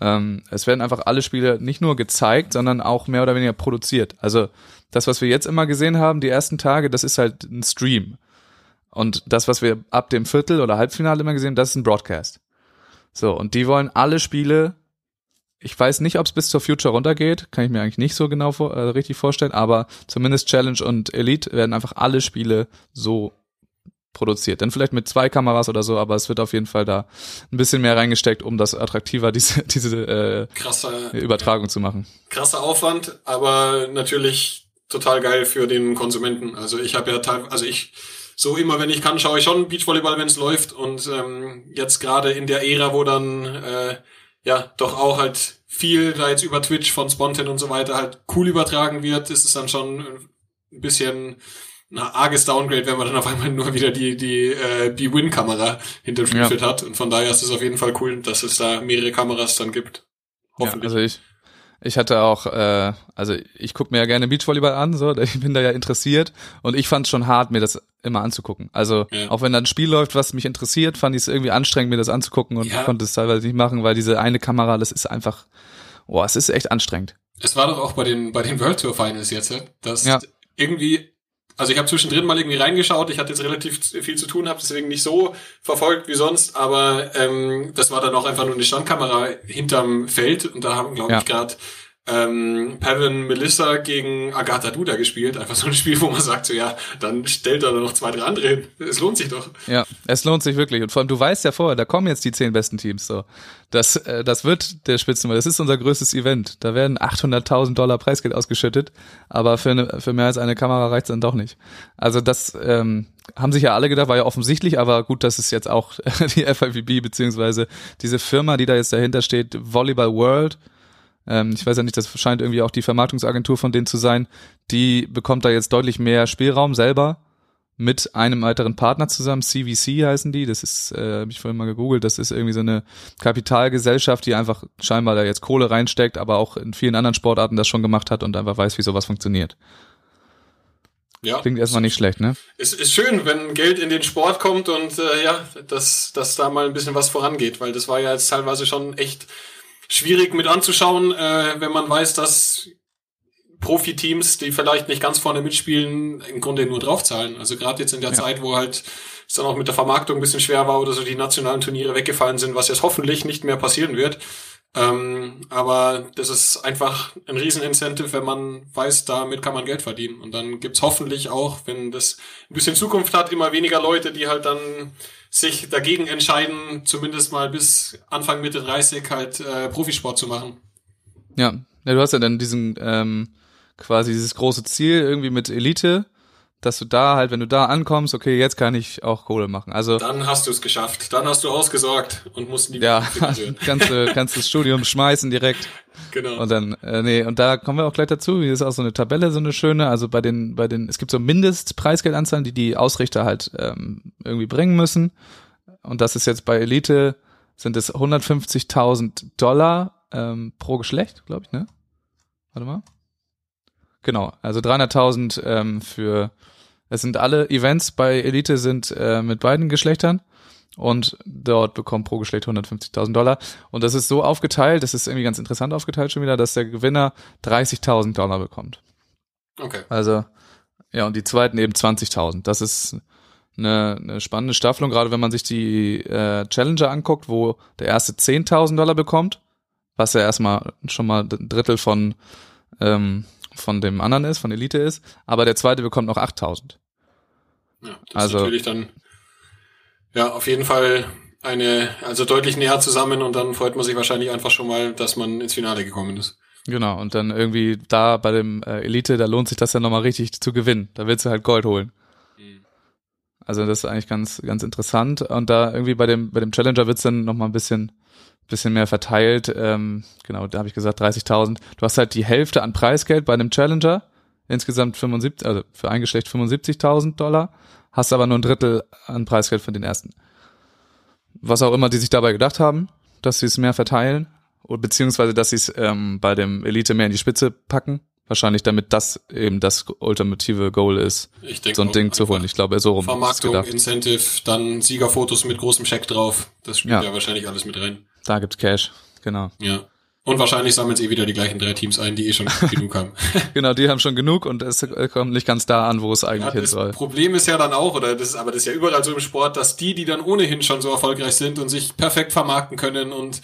Ähm, es werden einfach alle Spiele nicht nur gezeigt, sondern auch mehr oder weniger produziert. Also das, was wir jetzt immer gesehen haben, die ersten Tage, das ist halt ein Stream. Und das, was wir ab dem Viertel- oder Halbfinale immer gesehen haben, das ist ein Broadcast. So, und die wollen alle Spiele, ich weiß nicht, ob es bis zur Future runtergeht, kann ich mir eigentlich nicht so genau vor, äh, richtig vorstellen, aber zumindest Challenge und Elite werden einfach alle Spiele so produziert. Dann vielleicht mit zwei Kameras oder so, aber es wird auf jeden Fall da ein bisschen mehr reingesteckt, um das attraktiver, diese, diese äh, Krasser, Übertragung zu machen. krasser Aufwand, aber natürlich total geil für den Konsumenten. Also ich habe ja teil, also ich so immer, wenn ich kann, schaue ich schon Beachvolleyball, wenn es läuft. Und ähm, jetzt gerade in der Ära, wo dann äh, ja doch auch halt viel da jetzt über Twitch von Spontan und so weiter halt cool übertragen wird, ist es dann schon ein bisschen ein arges Downgrade, wenn man dann auf einmal nur wieder die die äh, B-Win-Kamera hinter dem Ja. Spielfeld hat. Und von daher ist es auf jeden Fall cool, dass es da mehrere Kameras dann gibt. Ja, Hoffentlich. also ich, Ich hatte auch, äh, also ich gucke mir ja gerne Beachvolleyball an, so, ich bin da ja interessiert und ich fand es schon hart, mir das immer anzugucken. Also Ja. auch wenn da ein Spiel läuft, was mich interessiert, fand ich es irgendwie anstrengend, mir das anzugucken und Ja. konnte es teilweise nicht machen, weil diese eine Kamera, das ist einfach, boah, es ist echt anstrengend. Es war doch auch bei den, bei den World Tour Finals jetzt, ja, dass Ja. irgendwie, also ich habe zwischendrin mal irgendwie reingeschaut, ich hatte jetzt relativ viel zu tun, habe deswegen nicht so verfolgt wie sonst, aber ähm, das war dann auch einfach nur eine Standkamera hinterm Feld. Und da haben, glaube Ja. ich, gerade ähm, Pavin Melissa gegen Agatha Duda gespielt. Einfach so ein Spiel, wo man sagt, so ja, dann stellt da noch zwei, drei andere hin. Es lohnt sich doch. Ja, es lohnt sich wirklich. Und vor allem, du weißt ja vorher, da kommen jetzt die zehn besten Teams. So, das, äh, das wird der Spitzenmann. Das ist unser größtes Event. Da werden 800.000 Dollar Preisgeld ausgeschüttet, aber für, eine, für mehr als eine Kamera reicht's dann doch nicht. Also das ähm, haben sich ja alle gedacht, war ja offensichtlich, aber gut, dass es jetzt auch die FIVB beziehungsweise diese Firma, die da jetzt dahinter steht, Volleyball World. Ähm, ich weiß ja nicht, das scheint irgendwie auch die Vermarktungsagentur von denen zu sein. Die bekommt da jetzt deutlich mehr Spielraum selber mit einem weiteren Partner zusammen. CVC heißen die. Das ist, äh, habe ich vorhin mal gegoogelt. Das ist irgendwie so eine Kapitalgesellschaft, die einfach scheinbar da jetzt Kohle reinsteckt, aber auch in vielen anderen Sportarten das schon gemacht hat und einfach weiß, wie sowas funktioniert. Ja. Klingt erstmal nicht schlecht, ne? Es ist schön, wenn Geld in den Sport kommt und äh, ja, dass, dass da mal ein bisschen was vorangeht, weil das war ja jetzt teilweise schon echt schwierig mit anzuschauen, äh, wenn man weiß, dass Profiteams, die vielleicht nicht ganz vorne mitspielen, im Grunde nur draufzahlen. Also gerade jetzt in der Ja. Zeit, wo halt es dann auch mit der Vermarktung ein bisschen schwer war oder so die nationalen Turniere weggefallen sind, was jetzt hoffentlich nicht mehr passieren wird. Ähm, aber das ist einfach ein Riesenincentive, wenn man weiß, damit kann man Geld verdienen. Und dann gibt's hoffentlich auch, wenn das ein bisschen Zukunft hat, immer weniger Leute, die halt dann sich dagegen entscheiden, zumindest mal bis Anfang Mitte 30 halt äh, Profisport zu machen. Ja. ja, du hast ja dann diesen ähm, quasi dieses große Ziel irgendwie mit Elite, dass du da halt, wenn du da ankommst, okay, jetzt kann ich auch Kohle machen. Also Dann hast du es geschafft. Dann hast du ausgesorgt und musst nie ja, kannst du kannst das Studium schmeißen direkt. Genau. Und dann, äh, nee, und da kommen wir auch gleich dazu. Hier ist auch so eine Tabelle, so eine schöne. Also bei den, bei den, es gibt so Mindestpreisgeldanzahlen, die die Ausrichter halt ähm, irgendwie bringen müssen. Und das ist jetzt bei Elite sind es 150.000 Dollar ähm, pro Geschlecht, glaube ich, ne? Warte mal. Genau, also 300.000 ähm, für. Es sind alle Events bei Elite sind äh, mit beiden Geschlechtern und dort bekommt pro Geschlecht 150.000 Dollar. Und das ist so aufgeteilt, das ist irgendwie ganz interessant aufgeteilt schon wieder, dass der Gewinner 30.000 Dollar bekommt. Okay. Also, ja, und die zweiten eben 20.000. Das ist eine, eine spannende Staffelung, gerade wenn man sich die äh, Challenger anguckt, wo der erste 10.000 Dollar bekommt, was ja erstmal schon mal ein Drittel von, ähm, von dem anderen ist, von Elite ist, aber der zweite bekommt noch 8.000. Ja, das Also- ist natürlich dann ja auf jeden Fall eine, also deutlich näher zusammen und dann freut man sich wahrscheinlich einfach schon mal, dass man ins Finale gekommen ist. Genau, und dann irgendwie da bei dem äh, Elite, da lohnt sich das ja nochmal richtig zu gewinnen. Da willst du halt Gold holen. Mhm. Also das ist eigentlich ganz, ganz interessant. Und da irgendwie bei dem, bei dem Challenger wird's dann nochmal ein bisschen, bisschen mehr verteilt. Ähm, genau, da habe ich gesagt 30.000. Du hast halt die Hälfte an Preisgeld bei einem Challenger. Insgesamt 75, also für ein Geschlecht 75.000 Dollar. Hast aber nur ein Drittel an Preisgeld für den ersten. Was auch immer die sich dabei gedacht haben, dass sie es mehr verteilen. Oder beziehungsweise, dass sie es ähm, bei dem Elite mehr in die Spitze packen. Wahrscheinlich damit das eben das ultimative Goal ist, Ich denke so ein Ding zu holen. Ich glaube, so rum Vermarktung. Incentive, dann Siegerfotos mit großem Scheck drauf. Das spielt Ja. ja, wahrscheinlich alles mit rein. Da gibt's Cash. Genau. Ja. Und wahrscheinlich sammeln sie eh wieder die gleichen drei Teams ein, die eh schon genug haben. Genau, die haben schon genug und es kommt nicht ganz da an, wo es eigentlich Ja, hin das soll. Problem ist ja dann auch, oder das ist, aber das ist ja überall so im Sport, dass die, die dann ohnehin schon so erfolgreich sind und sich perfekt vermarkten können und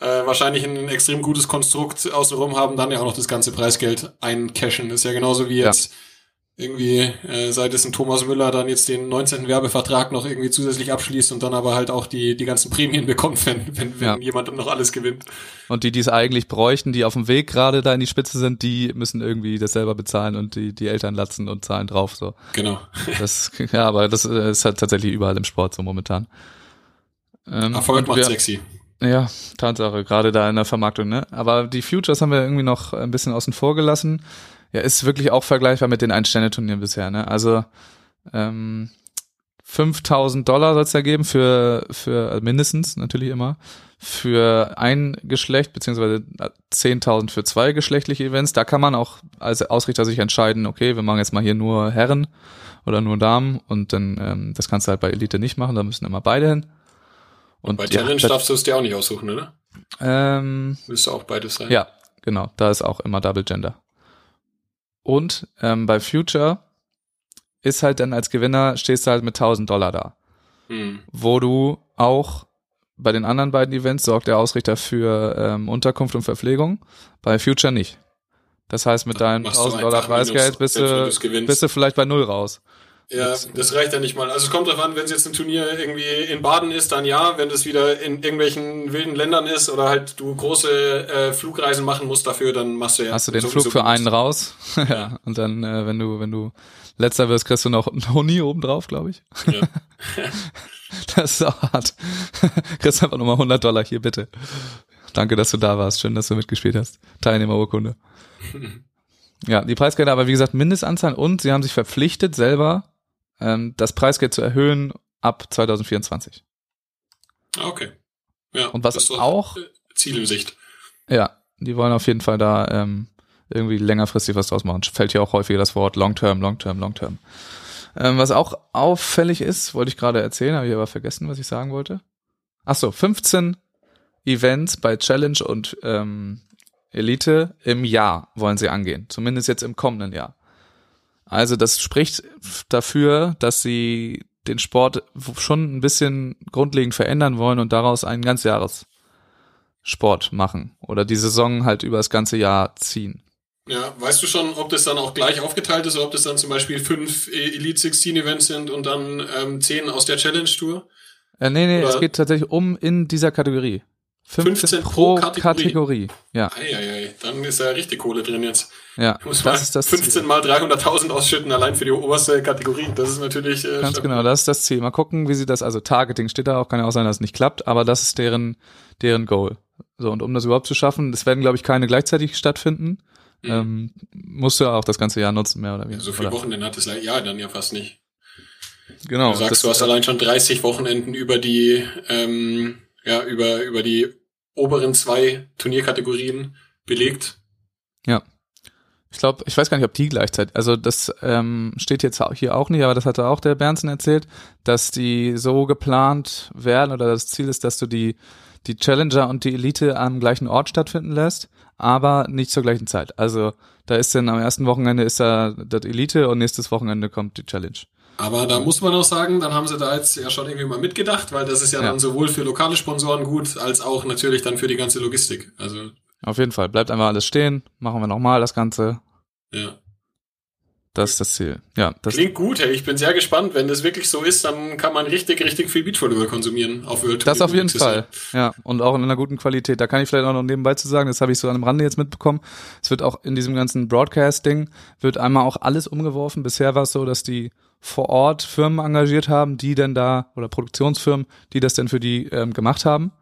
äh, wahrscheinlich ein extrem gutes Konstrukt außenrum haben, dann ja auch noch das ganze Preisgeld eincashen. Das ist ja genauso wie Ja. Irgendwie, äh, seit es ein Thomas Müller dann jetzt den 19. Werbevertrag noch irgendwie zusätzlich abschließt und dann aber halt auch die, die ganzen Prämien bekommt, wenn, wenn, wenn Ja. jemand noch alles gewinnt. Und die, die es eigentlich bräuchten, die auf dem Weg gerade da in die Spitze sind, die müssen irgendwie das selber bezahlen und die, die Eltern latzen und zahlen drauf. So. Genau. Das, ja, aber das äh, ist halt tatsächlich überall im Sport so momentan. Ähm, Erfolg macht wir- sexy. Ja, Tatsache, gerade da in der Vermarktung, ne? Aber die Futures haben wir irgendwie noch ein bisschen außen vor gelassen. Ja, ist wirklich auch vergleichbar mit den Ein-Sterne-Turnieren bisher, ne? Also ähm, 5000 Dollar soll es ja geben für, für also mindestens natürlich immer, für ein Geschlecht, beziehungsweise 10.000 für zwei geschlechtliche Events. Da kann man auch als Ausrichter sich entscheiden, okay, wir machen jetzt mal hier nur Herren oder nur Damen und dann, ähm, das kannst du halt bei Elite nicht machen, da müssen immer beide hin. Und bei Challenge ja, darfst du es dir auch nicht aussuchen, oder? Ähm, Müsste auch beides sein. ja, genau, da ist auch immer Double Gender. Und ähm, bei Future ist halt dann als Gewinner, stehst du halt mit 1000 Dollar da. Hm. wo du auch bei den anderen beiden Events sorgt der Ausrichter für ähm, Unterkunft und Verpflegung, bei Future nicht. Das heißt, mit deinem Machst du 1000 Dollar Preisgeld bist du, bist du vielleicht bei Null raus. Ja, das reicht ja nicht mal. Also es kommt darauf an, wenn es jetzt ein Turnier irgendwie in Baden ist, dann ja. Wenn das wieder in irgendwelchen wilden Ländern ist oder halt du große äh, Flugreisen machen musst dafür, dann machst du ja. Hast du den Flug für einen raus. ja. Und dann, äh, wenn du, wenn du letzter wirst, kriegst du noch einen Honi oben drauf, glaube ich. Ja. Das ist auch hart. kriegst einfach nochmal 100 Dollar hier, bitte. Danke, dass du da warst. Schön, dass du mitgespielt hast. Teilnehmerurkunde. Ja, die Preisgelder aber wie gesagt Mindestanzahl und sie haben sich verpflichtet selber ähm, das Preisgeld zu erhöhen ab 2024. Ah, Okay. Ja. Und was das auch- Ziel in Sicht. Ja, die wollen auf jeden Fall da ähm, irgendwie längerfristig was draus machen. Fällt hier auch häufiger das Wort Long Term, Long Term, Long Term. Ähm, was auch auffällig ist, wollte ich gerade erzählen, habe ich aber vergessen, was ich sagen wollte. Ach so, 15 Events bei Challenge und ähm, Elite im Jahr wollen sie angehen. Zumindest jetzt im kommenden Jahr. Also das spricht dafür, dass sie den Sport schon ein bisschen grundlegend verändern wollen und daraus einen Ganzjahres Sport machen oder die Saison halt über das ganze Jahr ziehen. Ja, weißt du schon, ob das dann auch gleich aufgeteilt ist oder ob das dann zum Beispiel fünf Elite 16 Events sind und dann ähm, zehn aus der Challenge Tour? Äh, nee, nee, Oder- es geht tatsächlich um in dieser Kategorie. 15, 15 pro pro Kategorie. Kategorie. Ja, Eieiei, dann ist ja richtig Kohle drin jetzt. ja. Muss man Das ist das 15 Ziel. mal 300.000 ausschütten, allein für die oberste Kategorie. Das ist natürlich äh, Ganz genau, das ist das Ziel. Mal gucken, wie sie das, also Targeting steht da auch, kann ja auch sein, dass es nicht klappt, aber das ist deren, deren Goal. So, und um das überhaupt zu schaffen, es werden, glaube ich, keine gleichzeitig stattfinden, Mhm. ähm, musst du auch das ganze Jahr nutzen, mehr oder weniger. So viele? Wochenenden hat le- ja dann ja fast nicht. Genau. Du sagst, das- du hast allein schon 30 Wochenenden über die, ähm, ja, über, über die oberen zwei Turnierkategorien belegt. Ich glaube, ich weiß gar nicht, ob die gleichzeitig, also das ähm, steht jetzt hier auch nicht, aber das hatte auch der Bernsen erzählt, dass die so geplant werden oder das Ziel ist, dass du die, die Challenger und die Elite am gleichen Ort stattfinden lässt, aber nicht zur gleichen Zeit. Also da ist dann am ersten Wochenende ist da das Elite und nächstes Wochenende kommt die Challenge. Aber da muss man auch sagen, dann haben sie da jetzt ja schon irgendwie mal mitgedacht, weil das ist ja, Ja. dann sowohl für lokale Sponsoren gut, als auch natürlich dann für die ganze Logistik. Also, Auf jeden Fall, bleibt einfach alles stehen, machen wir nochmal das Ganze, ja. das ist das Ziel. Ja, das Klingt gut, hey. Ich bin sehr gespannt. Wenn das wirklich so ist, dann kann man richtig, richtig viel Beachvolleyball konsumieren auf World Das auf jeden. Fall. Ja, und auch in einer guten Qualität. Da kann ich vielleicht auch noch nebenbei zu sagen, das habe ich so an dem Rande jetzt mitbekommen. Es wird auch in diesem ganzen Broadcast-Ding, wird einmal auch alles umgeworfen. Bisher war es so, dass die vor Ort Firmen engagiert haben, die dann da, oder Produktionsfirmen, die das dann für die ähm, gemacht haben.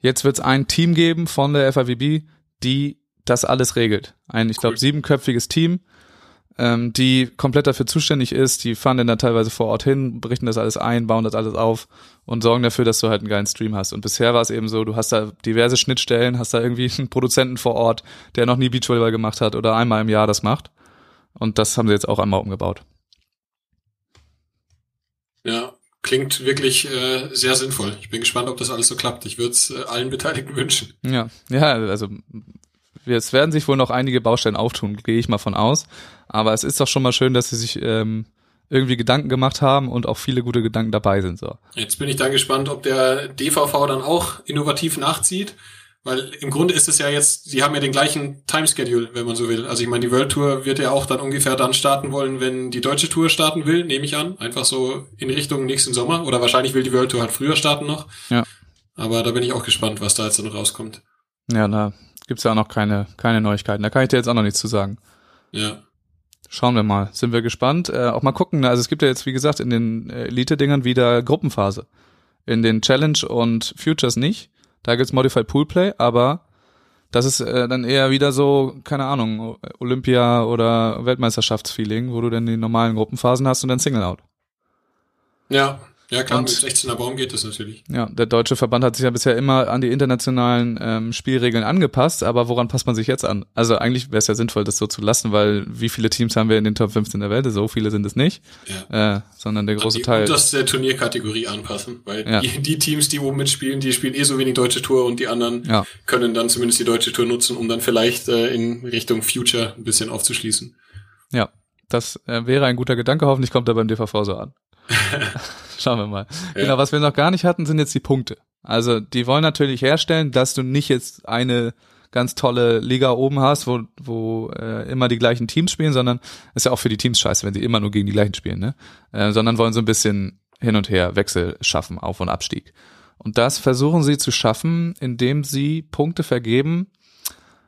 Jetzt wird es ein Team geben von der FAWB, die das alles regelt. Ein, ich glaube, Cool. siebenköpfiges Team, ähm, die komplett dafür zuständig ist. Die fahren dann da teilweise vor Ort hin, berichten das alles ein, bauen das alles auf und sorgen dafür, dass du halt einen geilen Stream hast. Und bisher war es eben so, du hast da diverse Schnittstellen, hast da irgendwie einen Produzenten vor Ort, der noch nie Beachvolleyball gemacht hat oder einmal im Jahr das macht. Und das haben sie jetzt auch einmal umgebaut. Ja, klingt wirklich äh, sehr sinnvoll. Ich bin gespannt, ob das alles so klappt. Ich würde es äh, allen Beteiligten wünschen. Ja, ja, also es werden sich wohl noch einige Baustellen auftun, gehe ich mal von aus. Aber es ist doch schon mal schön, dass sie sich ähm, irgendwie Gedanken gemacht haben und auch viele gute Gedanken dabei sind. So. Jetzt bin ich dann gespannt, ob der DVV dann auch innovativ nachzieht. Weil im Grunde ist es ja jetzt, sie haben ja den gleichen Timeschedule, wenn man so will. Also ich meine, die World Tour wird ja auch dann ungefähr dann starten wollen, wenn die deutsche Tour starten will, nehme ich an. Einfach so in Richtung nächsten Sommer. Oder wahrscheinlich will die World Tour halt früher starten noch. Ja. Aber da bin ich auch gespannt, was da jetzt noch rauskommt. Ja, da gibt's ja auch noch keine, keine Neuigkeiten. Da kann ich dir jetzt auch noch nichts zu sagen. Ja. Schauen wir mal. Sind wir gespannt. Äh, auch mal gucken. Also es gibt ja jetzt, wie gesagt, in den äh, Elite-Dingern wieder Gruppenphase. In den Challenge und Futures nicht. Da gibt's Modified Poolplay, aber das ist äh, dann eher wieder so, keine Ahnung, Olympia oder Weltmeisterschaftsfeeling, wo du dann die normalen Gruppenphasen hast und dann Single-Out. Ja, ja klar, mit 16er Baum geht das natürlich. Ja, der deutsche Verband hat sich ja bisher immer an die internationalen ähm, Spielregeln angepasst, aber woran passt man sich jetzt an? Also eigentlich wäre es ja sinnvoll, das so zu lassen, weil wie viele Teams haben wir in den Top 15 der Welt? So viele sind es nicht, Ja. äh, sondern der große die Teil. unterste Turnierkategorie anpassen, weil Ja. die, die Teams, die oben mitspielen, die spielen eh so wenig deutsche Tour und die anderen Ja. können dann zumindest die deutsche Tour nutzen, um dann vielleicht äh, in Richtung Future ein bisschen aufzuschließen. Ja, das äh, wäre ein guter Gedanke. Hoffentlich kommt er beim DVV so an. Schauen wir mal. Ja. Genau, was wir noch gar nicht hatten, sind jetzt die Punkte. Also die wollen natürlich herstellen, dass du nicht jetzt eine ganz tolle Liga oben hast, wo, wo äh, immer die gleichen Teams spielen, sondern ist ja auch für die Teams scheiße, wenn sie immer nur gegen die gleichen spielen, ne? Äh, sondern wollen so ein bisschen hin und her Wechsel schaffen, Auf- und Abstieg. Und das versuchen sie zu schaffen, indem sie Punkte vergeben.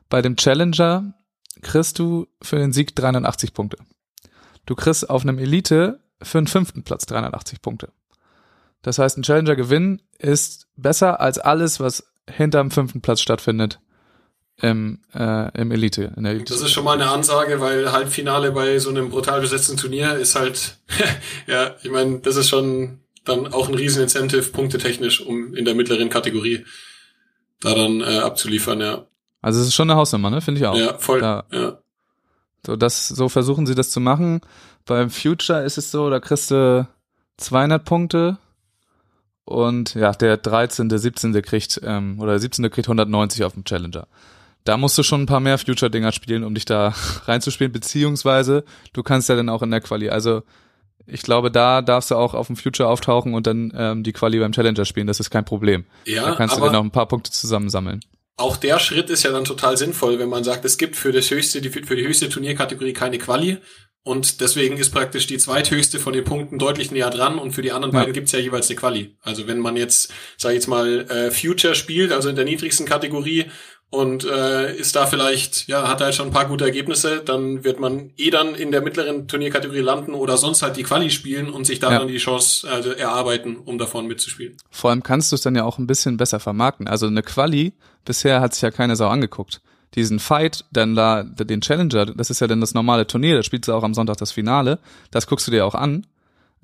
Bei dem Challenger kriegst du für den Sieg 380 Punkte. Du kriegst auf einem Elite für den fünften Platz 380 Punkte. Das heißt, ein Challenger-Gewinn ist besser als alles, was hinterm fünften Platz stattfindet im, äh, im Elite. In der Elite. Das ist schon mal eine Ansage, weil Halbfinale bei so einem brutal besetzten Turnier ist halt, ja, ich meine, das ist schon dann auch ein riesen Incentive, punktetechnisch, um in der mittleren Kategorie da dann äh, abzuliefern, ja. Also es ist schon eine Hausnummer, ne? Finde ich auch. Ja, voll. Da, Ja. so, das, so versuchen sie das zu machen. Beim Future ist es so, da kriegst du 200 Punkte und ja, der 13., 17. kriegt, ähm, oder der 17. kriegt 190 auf dem Challenger. Da musst du schon ein paar mehr Future-Dinger spielen, um dich da reinzuspielen, beziehungsweise du kannst ja dann auch in der Quali. Also ich glaube, da darfst du auch auf dem Future auftauchen und dann ähm, die Quali beim Challenger spielen. Das ist kein Problem. Ja, da kannst du dir noch ein paar Punkte zusammensammeln. auch der Schritt ist ja dann total sinnvoll, wenn man sagt, es gibt für das höchste, die, für die höchste Turnierkategorie keine Quali. Und deswegen ist praktisch die zweithöchste von den Punkten deutlich näher dran und für die anderen Ja. beiden gibt's ja jeweils eine Quali. Also wenn man jetzt, sag ich jetzt mal, äh, Future spielt, also in der niedrigsten Kategorie und äh, ist da vielleicht, ja, hat halt schon ein paar gute Ergebnisse, dann wird man eh dann in der mittleren Turnierkategorie landen oder sonst halt die Quali spielen und sich da Ja. dann die Chance also erarbeiten, um davon mitzuspielen. Vor allem kannst du es dann ja auch ein bisschen besser vermarkten. Also eine Quali, bisher hat sich ja keine Sau angeguckt. Diesen Fight, dann da, den Challenger, das ist ja dann das normale Turnier, da spielst du auch am Sonntag das Finale, das guckst du dir auch an.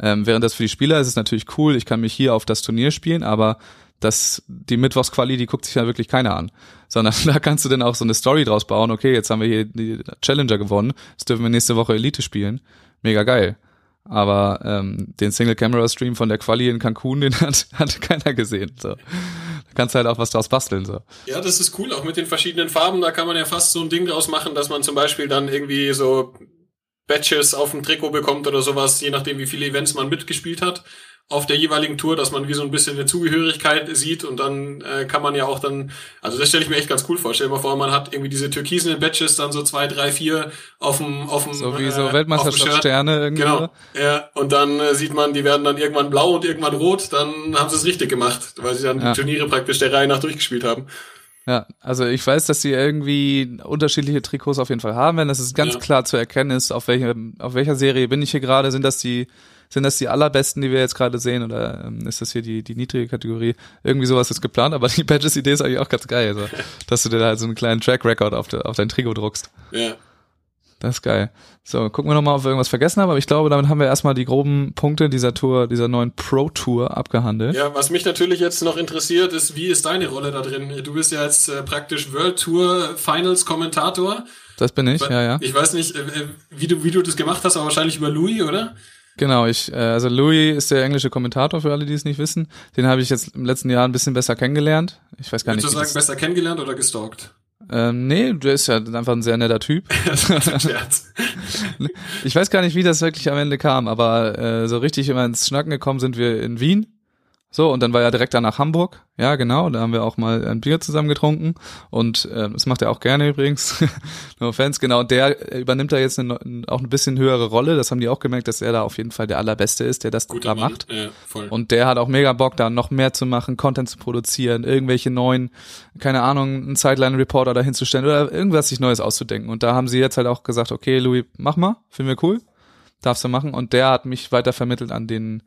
Ähm, während das für die Spieler ist es natürlich cool, ich kann mich hier auf das Turnier spielen, aber das, die Mittwochsquali, die guckt sich ja wirklich keiner an. Sondern da kannst du dann auch so eine Story draus bauen, okay, jetzt haben wir hier die Challenger gewonnen, jetzt dürfen wir nächste Woche Elite spielen. Mega geil. Aber ähm, den Single-Camera-Stream von der Quali in Cancun, den hat, hat keiner gesehen. So. Kannst halt auch was draus basteln. So. Ja, das ist cool, auch mit den verschiedenen Farben. Da kann man ja fast so ein Ding draus machen, dass man zum Beispiel dann irgendwie so Badges auf dem Trikot bekommt oder sowas, je nachdem, wie viele Events man mitgespielt hat auf der jeweiligen Tour, dass man wie so ein bisschen eine Zugehörigkeit sieht und dann äh, kann man ja auch dann, also das stelle ich mir echt ganz cool vor. Stell dir mal vor, man hat irgendwie diese türkisen Badges dann so zwei, drei, vier auf dem auf dem So wie äh, so auf dem Shirt. Weltmeisterschaftssterne irgendwie. Genau. Ja, und dann äh, sieht man, die werden dann irgendwann blau und irgendwann rot, dann haben sie es richtig gemacht, weil sie dann Ja. die Turniere praktisch der Reihe nach durchgespielt haben. Ja, also ich weiß, dass sie irgendwie unterschiedliche Trikots auf jeden Fall haben werden. Das ist ganz Ja. klar zu erkennen ist, auf welcher, auf welcher Serie bin ich hier gerade. Sind das die, sind das die allerbesten, die wir jetzt gerade sehen, oder ähm, ist das hier die, die niedrige Kategorie? Irgendwie sowas ist geplant, aber die Badges-Idee ist eigentlich auch ganz geil, so, dass du dir da halt so einen kleinen Track-Record auf, de, auf dein Trikot druckst. Ja. Das ist geil. So, gucken wir nochmal, ob wir irgendwas vergessen haben, aber ich glaube, damit haben wir erstmal die groben Punkte dieser Tour, dieser neuen Pro-Tour abgehandelt. Ja, was mich natürlich jetzt noch interessiert, ist, wie ist deine Rolle da drin? Du bist ja jetzt äh, praktisch World Tour Finals Kommentator. Das bin ich, ja, ja. Ich weiß nicht, äh, äh, wie du, wie du das gemacht hast, aber wahrscheinlich über Louis, oder? Genau, ich, äh, also Louis ist der englische Kommentator für alle, die es nicht wissen. Den habe ich jetzt im letzten Jahr ein bisschen besser kennengelernt. Ich weiß gar Würdest nicht. du wie sagen, besser kennengelernt oder gestalkt? ähm, nee, der ist ja einfach ein sehr netter Typ. Ich weiß gar nicht, wie das wirklich am Ende kam, aber äh, so richtig immer ins Schnacken gekommen sind wir in Wien. So, und dann war er direkt danach Hamburg. Ja, genau, da haben wir auch mal ein Bier zusammen getrunken. Und äh, das macht er auch gerne übrigens. no offense, genau. Und der äh, übernimmt da jetzt eine, auch ein bisschen höhere Rolle. Das haben die auch gemerkt, dass er da auf jeden Fall der Allerbeste ist, der das Guter da Mann. macht. Ja. Und der hat auch mega Bock, da noch mehr zu machen, Content zu produzieren, irgendwelche neuen, keine Ahnung, einen Sideline-Reporter da hinzustellen oder irgendwas sich Neues auszudenken. Und da haben sie jetzt halt auch gesagt, okay, Louis, mach mal, finden wir cool, darfst du machen. Und der hat mich weiter vermittelt an den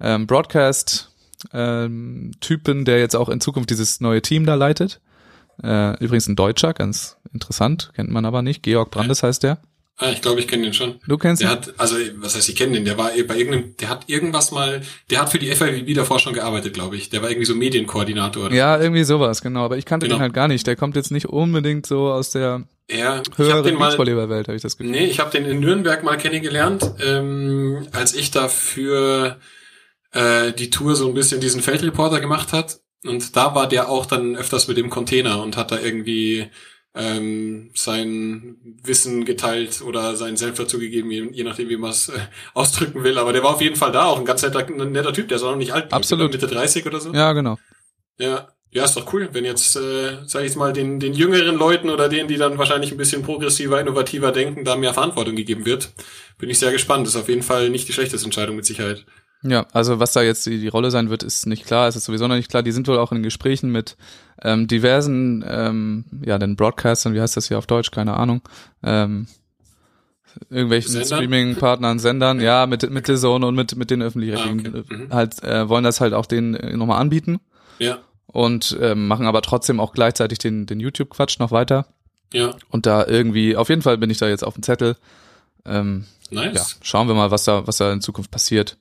ähm, Broadcast ähm, Typen, der jetzt auch in Zukunft dieses neue Team da leitet. Äh, übrigens ein Deutscher, ganz interessant, kennt man aber nicht. Georg Brandes heißt der. Ah, ich glaube, ich kenne den schon. Du kennst Der ihn? hat, also, was heißt, ich kenne den, der war bei irgendeinem, der hat irgendwas mal, der hat für die FIVB davor schon gearbeitet, glaube ich. Der war irgendwie so Medienkoordinator. Ja, irgendwie sowas, genau. Aber ich kannte Genau. den halt gar nicht. Der kommt jetzt nicht unbedingt so aus der Ja, höheren Beachvolleyball-Welt, habe ich das Gefühl. nee, ich habe den in Nürnberg mal kennengelernt, ähm, als ich da für äh, die Tour so ein bisschen diesen Feldreporter gemacht hat. Und da war der auch dann öfters mit dem Container und hat da irgendwie ähm, sein Wissen geteilt oder seinen Senf dazugegeben, je, je nachdem, wie man es äh, ausdrücken will. Aber der war auf jeden Fall da, auch ein ganz netter, ein netter Typ, der ist auch noch nicht alt, Absolut. Mitte 30 oder so. Ja, genau. Ja, ja, ist doch cool, wenn jetzt, äh, sag ich mal, den, den jüngeren Leuten oder denen, die dann wahrscheinlich ein bisschen progressiver, innovativer denken, da mehr Verantwortung gegeben wird. Bin ich sehr gespannt. Ist auf jeden Fall nicht die schlechteste Entscheidung mit Sicherheit. Ja, also was da jetzt die, die Rolle sein wird, ist nicht klar. Es ist sowieso noch nicht klar. Die sind wohl auch in Gesprächen mit ähm, diversen, ähm, ja, den Broadcastern, wie heißt das hier auf Deutsch? Keine Ahnung. Ähm, irgendwelchen? Streaming-Partnern, Sendern, ja, mit mit The Zone und mit mit den öffentlich-rechtlichen, Ah, okay. Mhm. halt äh, wollen das halt auch denen äh, nochmal anbieten Ja, und ähm, machen aber trotzdem auch gleichzeitig den den YouTube-Quatsch noch weiter ja, und da irgendwie, auf jeden Fall bin ich da jetzt auf dem Zettel. Ähm, ja, nice. schauen wir mal, was da, was da in Zukunft passiert.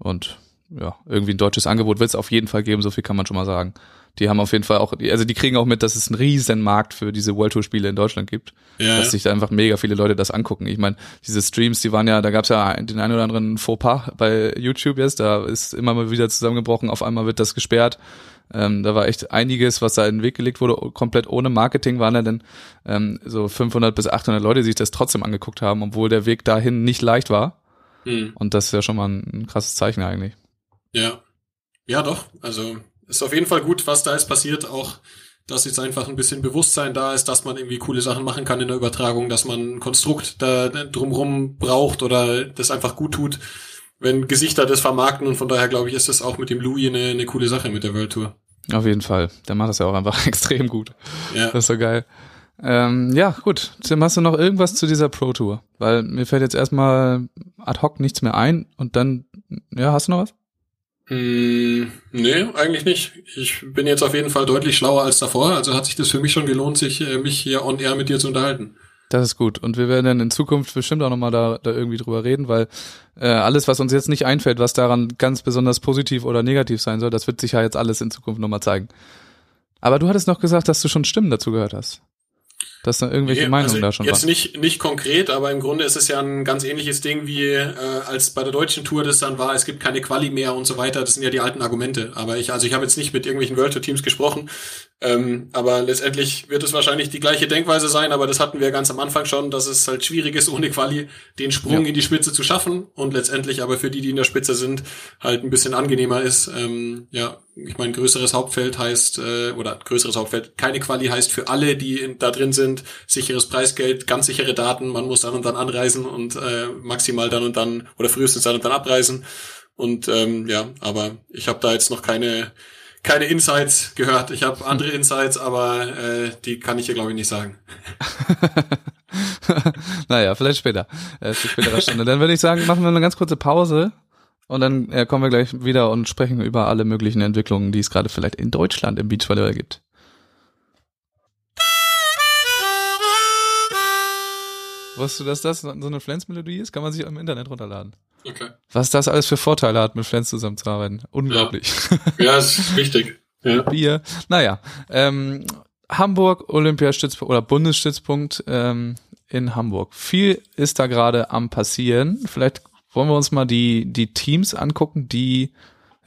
Und ja, irgendwie ein deutsches Angebot wird es auf jeden Fall geben, so viel kann man schon mal sagen. Die haben auf jeden Fall auch, also die kriegen auch mit, dass es einen riesen Markt für diese World Tour Spiele in Deutschland gibt, Ja, dass sich da einfach mega viele Leute das angucken. Ich meine, diese Streams, die waren ja, da gab es ja den einen oder anderen Fauxpas bei YouTube jetzt, da ist immer mal wieder zusammengebrochen, auf einmal wird das gesperrt. Ähm, da war echt einiges, was da in den Weg gelegt wurde, komplett ohne Marketing waren da denn ähm, so 500 bis 800 Leute, die sich das trotzdem angeguckt haben, obwohl der Weg dahin nicht leicht war. Hm, Und das ist ja schon mal ein, ein krasses Zeichen eigentlich. ja. Ja, doch. Also, ist auf jeden Fall gut, was da jetzt passiert. Auch, dass jetzt einfach ein bisschen Bewusstsein da ist, dass man irgendwie coole Sachen machen kann in der Übertragung, dass man ein Konstrukt da drumrum braucht oder das einfach gut tut, wenn Gesichter das vermarkten. Und von daher, glaube ich, ist das auch mit dem Louis eine, eine coole Sache mit der World Tour. Auf jeden Fall. Der macht das ja auch einfach extrem gut. Ja. Das ist so geil. Ähm, ja, gut. Tim, hast du noch irgendwas zu dieser Pro Tour? Weil mir fällt jetzt erstmal ad hoc nichts mehr ein und dann, ja, hast du noch was? Mm, nee, eigentlich nicht. Ich bin jetzt auf jeden Fall deutlich schlauer als davor. Also hat sich das für mich schon gelohnt, sich äh, mich hier on air mit dir zu unterhalten. Das ist gut. Und wir werden dann in Zukunft bestimmt auch nochmal da, da irgendwie drüber reden, weil äh, alles, was uns jetzt nicht einfällt, was daran ganz besonders positiv oder negativ sein soll, das wird sich ja jetzt alles in Zukunft nochmal zeigen. Aber du hattest noch gesagt, dass du schon Stimmen dazu gehört hast. Dass da irgendwelche Nee, Meinungen also da schon Jetzt waren. nicht, nicht konkret, aber im Grunde ist es ja ein ganz ähnliches Ding wie äh, als bei der deutschen Tour das dann war, es gibt keine Quali mehr und so weiter. Das sind ja die alten Argumente. Aber ich, also ich habe jetzt nicht mit irgendwelchen World Tour Teams gesprochen. Ähm, aber letztendlich wird es wahrscheinlich die gleiche Denkweise sein, aber das hatten wir ganz am Anfang schon, dass es halt schwierig ist, ohne Quali den Sprung Ja. in die Spitze zu schaffen und letztendlich aber für die, die in der Spitze sind, halt ein bisschen angenehmer ist. Ähm, ja, ich meine, größeres Hauptfeld heißt, äh, oder größeres Hauptfeld, keine Quali heißt für alle, die in, da drin sind, sicheres Preisgeld, ganz sichere Daten, man muss dann und dann anreisen und äh, maximal dann und dann oder frühestens dann und dann abreisen. Und ähm, ja, aber ich habe da jetzt noch keine keine Insights gehört. Ich habe andere Insights, aber äh, die kann ich hier glaube ich nicht sagen. naja, vielleicht später. Äh, zu späterer Stunde. Dann würde ich sagen, machen wir eine ganz kurze Pause und dann äh, kommen wir gleich wieder und sprechen über alle möglichen Entwicklungen, die es gerade vielleicht in Deutschland im Beachvolleyball gibt. Wusstest du, dass das so eine Flens-Melodie ist? Kann man sich im Internet runterladen. Okay. Was das alles für Vorteile hat, mit Flens zusammenzuarbeiten. Unglaublich. Ja, es ist wichtig. Ja. Bier. Naja, ähm, Hamburg Olympiastützpunkt oder Bundesstützpunkt ähm, in Hamburg. Viel ist da gerade am passieren. Vielleicht wollen wir uns mal die die Teams angucken, die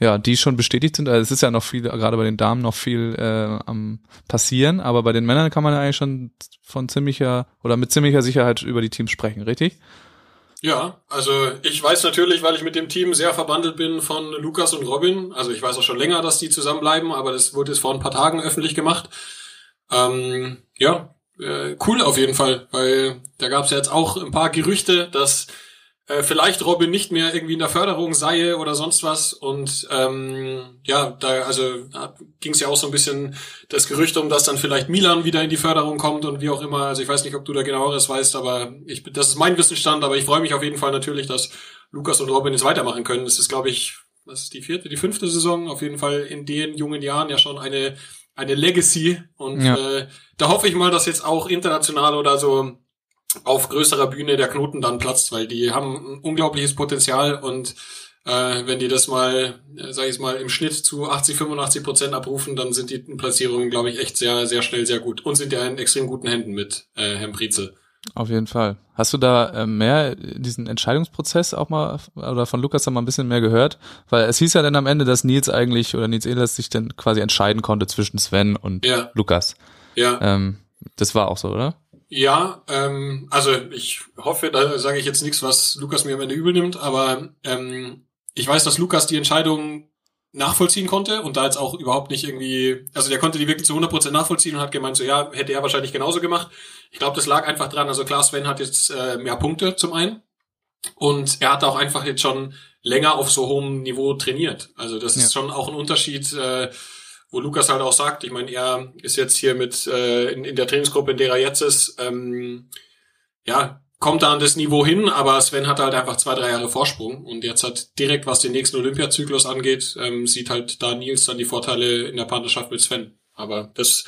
ja, die schon bestätigt sind. Also es ist ja noch viel, gerade bei den Damen noch viel äh, am passieren, aber bei den Männern kann man ja eigentlich schon von ziemlicher oder mit ziemlicher Sicherheit über die Teams sprechen, richtig? Ja, also ich weiß natürlich, weil ich mit dem Team sehr verbandelt bin von Lukas und Robin. Also ich weiß auch schon länger, dass die zusammenbleiben, aber das wurde jetzt vor ein paar Tagen öffentlich gemacht. Ähm, ja, äh, cool auf jeden Fall, weil da gab es ja jetzt auch ein paar Gerüchte, dass äh, vielleicht Robin nicht mehr irgendwie in der Förderung sei oder sonst was. Und ähm, ja, da also ging es ja auch so ein bisschen das Gerücht um, dass dann vielleicht Milan wieder in die Förderung kommt und wie auch immer. Also ich weiß nicht, ob du da genaueres weißt, aber ich, das ist mein Wissensstand. Aber ich freue mich auf jeden Fall natürlich, dass Lukas und Robin jetzt weitermachen können. Das ist, glaube ich, was ist die vierte, die fünfte Saison? Auf jeden Fall in den jungen Jahren ja schon eine eine Legacy. Und Ja. äh, da hoffe ich mal, dass jetzt auch international oder so auf größerer Bühne der Knoten dann platzt, weil die haben ein unglaubliches Potenzial und äh, wenn die das mal, äh, sag ich mal, im Schnitt zu 80, 85 Prozent abrufen, dann sind die Platzierungen, glaube ich, echt sehr, sehr schnell sehr gut und sind ja in extrem guten Händen mit äh, Herrn Prietzel. Auf jeden Fall. Hast du da äh, mehr diesen Entscheidungsprozess auch mal oder von Lukas da mal ein bisschen mehr gehört? Weil es hieß ja dann am Ende, dass Nils eigentlich oder Nils Ehlers sich dann quasi entscheiden konnte zwischen Sven und ja. Lukas. Ja. Ähm, das war auch so, oder? Ja, ähm, also ich hoffe, da sage ich jetzt nichts, was Lukas mir am Ende übel nimmt, aber ähm, ich weiß, dass Lukas die Entscheidung nachvollziehen konnte und da jetzt auch überhaupt nicht irgendwie, also der konnte die wirklich zu 100% nachvollziehen und hat gemeint, so ja, hätte er wahrscheinlich genauso gemacht. Ich glaube, das lag einfach dran, also klar, Sven hat jetzt äh, mehr Punkte zum einen und er hat auch einfach jetzt schon länger auf so hohem Niveau trainiert. Also das ja. ist schon auch ein Unterschied, äh, wo Lukas halt auch sagt, ich meine, er ist jetzt hier mit äh, in, in der Trainingsgruppe, in der er jetzt ist, ähm, ja, kommt da an das Niveau hin, aber Sven hat halt einfach zwei, drei Jahre Vorsprung und jetzt hat direkt, was den nächsten Olympiazyklus angeht, ähm, sieht halt da Nils dann die Vorteile in der Partnerschaft mit Sven. Aber das,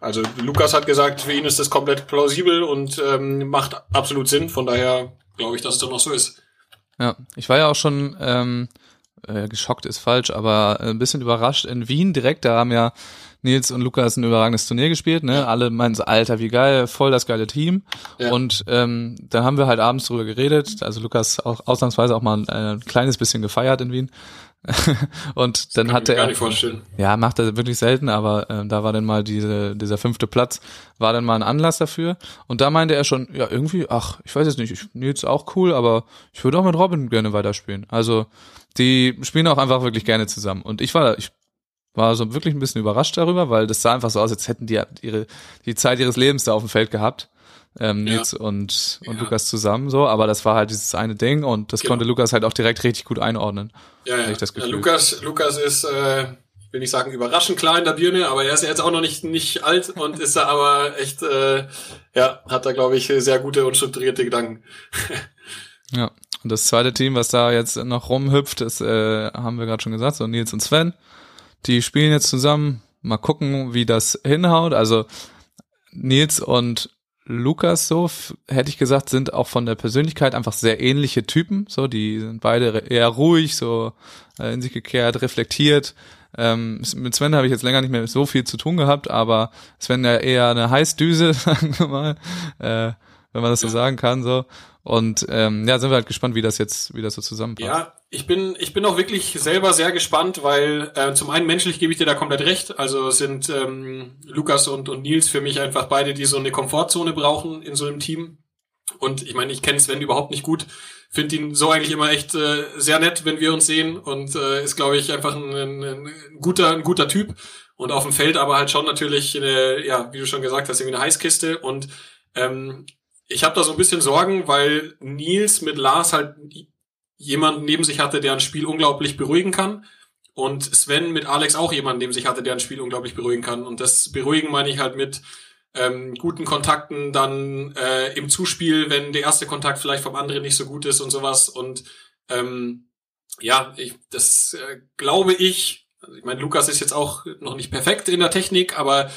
also Lukas hat gesagt, für ihn ist das komplett plausibel und ähm, macht absolut Sinn. Von daher glaube ich, dass es doch noch so ist. Ja, ich war ja auch schon ähm, äh, geschockt ist falsch, aber ein bisschen überrascht in Wien direkt. Da haben ja Nils und Lukas ein überragendes Turnier gespielt, ne? Alle meinen so, Alter, wie geil, voll das geile Team. Ja. Und ähm, dann haben wir halt abends drüber geredet. Also Lukas auch ausnahmsweise auch mal ein, ein kleines bisschen gefeiert in Wien. und dann hatte er ja macht er wirklich selten aber äh, da war dann mal diese dieser fünfte Platz war dann mal ein Anlass dafür und da meinte er schon ja irgendwie ach ich weiß jetzt nicht ich, Nils auch cool aber ich würde auch mit Robin gerne weiterspielen also die spielen auch einfach wirklich gerne zusammen und ich war ich war so wirklich ein bisschen überrascht darüber, weil das sah einfach so aus, als hätten die ihre die Zeit ihres Lebens da auf dem Feld gehabt. Ähm, Nils ja. und, und ja. Lukas zusammen so, aber das war halt dieses eine Ding und das genau. konnte Lukas halt auch direkt richtig gut einordnen. Ja, ja. Das Gefühl. Lukas, Lukas ist, äh, will nicht sagen überraschend klar in der Birne, aber er ist jetzt auch noch nicht nicht alt und ist da aber echt, äh, ja, hat da glaube ich sehr gute und strukturierte Gedanken. ja, und das zweite Team, was da jetzt noch rumhüpft, ist, äh, haben wir gerade schon gesagt, so Nils und Sven. Die spielen jetzt zusammen. Mal gucken, wie das hinhaut. Also Nils und Lukas so, hätte ich gesagt, sind auch von der Persönlichkeit einfach sehr ähnliche Typen. So, die sind beide eher ruhig, so äh, in sich gekehrt, reflektiert. Ähm, mit Sven habe ich jetzt länger nicht mehr so viel zu tun gehabt, aber Sven ja eher eine Heißdüse, sagen wir mal, äh, wenn man das so sagen kann. So. Und ähm, ja, sind wir halt gespannt, wie das jetzt, wie das so zusammenpasst. Ja, ich bin, ich bin auch wirklich selber sehr gespannt, weil äh, zum einen menschlich gebe ich dir da komplett recht. Also sind ähm, Lukas und, und Nils für mich einfach beide, die so eine Komfortzone brauchen in so einem Team. Und ich meine, ich kenne Sven überhaupt nicht gut, finde ihn so eigentlich immer echt äh, sehr nett, wenn wir uns sehen und äh, ist, glaube ich, einfach ein, ein, ein guter, ein guter Typ. Und auf dem Feld aber halt schon natürlich, eine, ja, wie du schon gesagt hast, irgendwie eine Heißkiste. Und ähm, ich habe da so ein bisschen Sorgen, weil Nils mit Lars halt jemanden neben sich hatte, der ein Spiel unglaublich beruhigen kann. Und Sven mit Alex auch jemanden neben sich hatte, der ein Spiel unglaublich beruhigen kann. Und das Beruhigen meine ich halt mit ähm, guten Kontakten dann äh, im Zuspiel, wenn der erste Kontakt vielleicht vom anderen nicht so gut ist und sowas. Und ähm, ja, ich, das äh, glaube ich. Also ich meine, Lukas ist jetzt auch noch nicht perfekt in der Technik, aber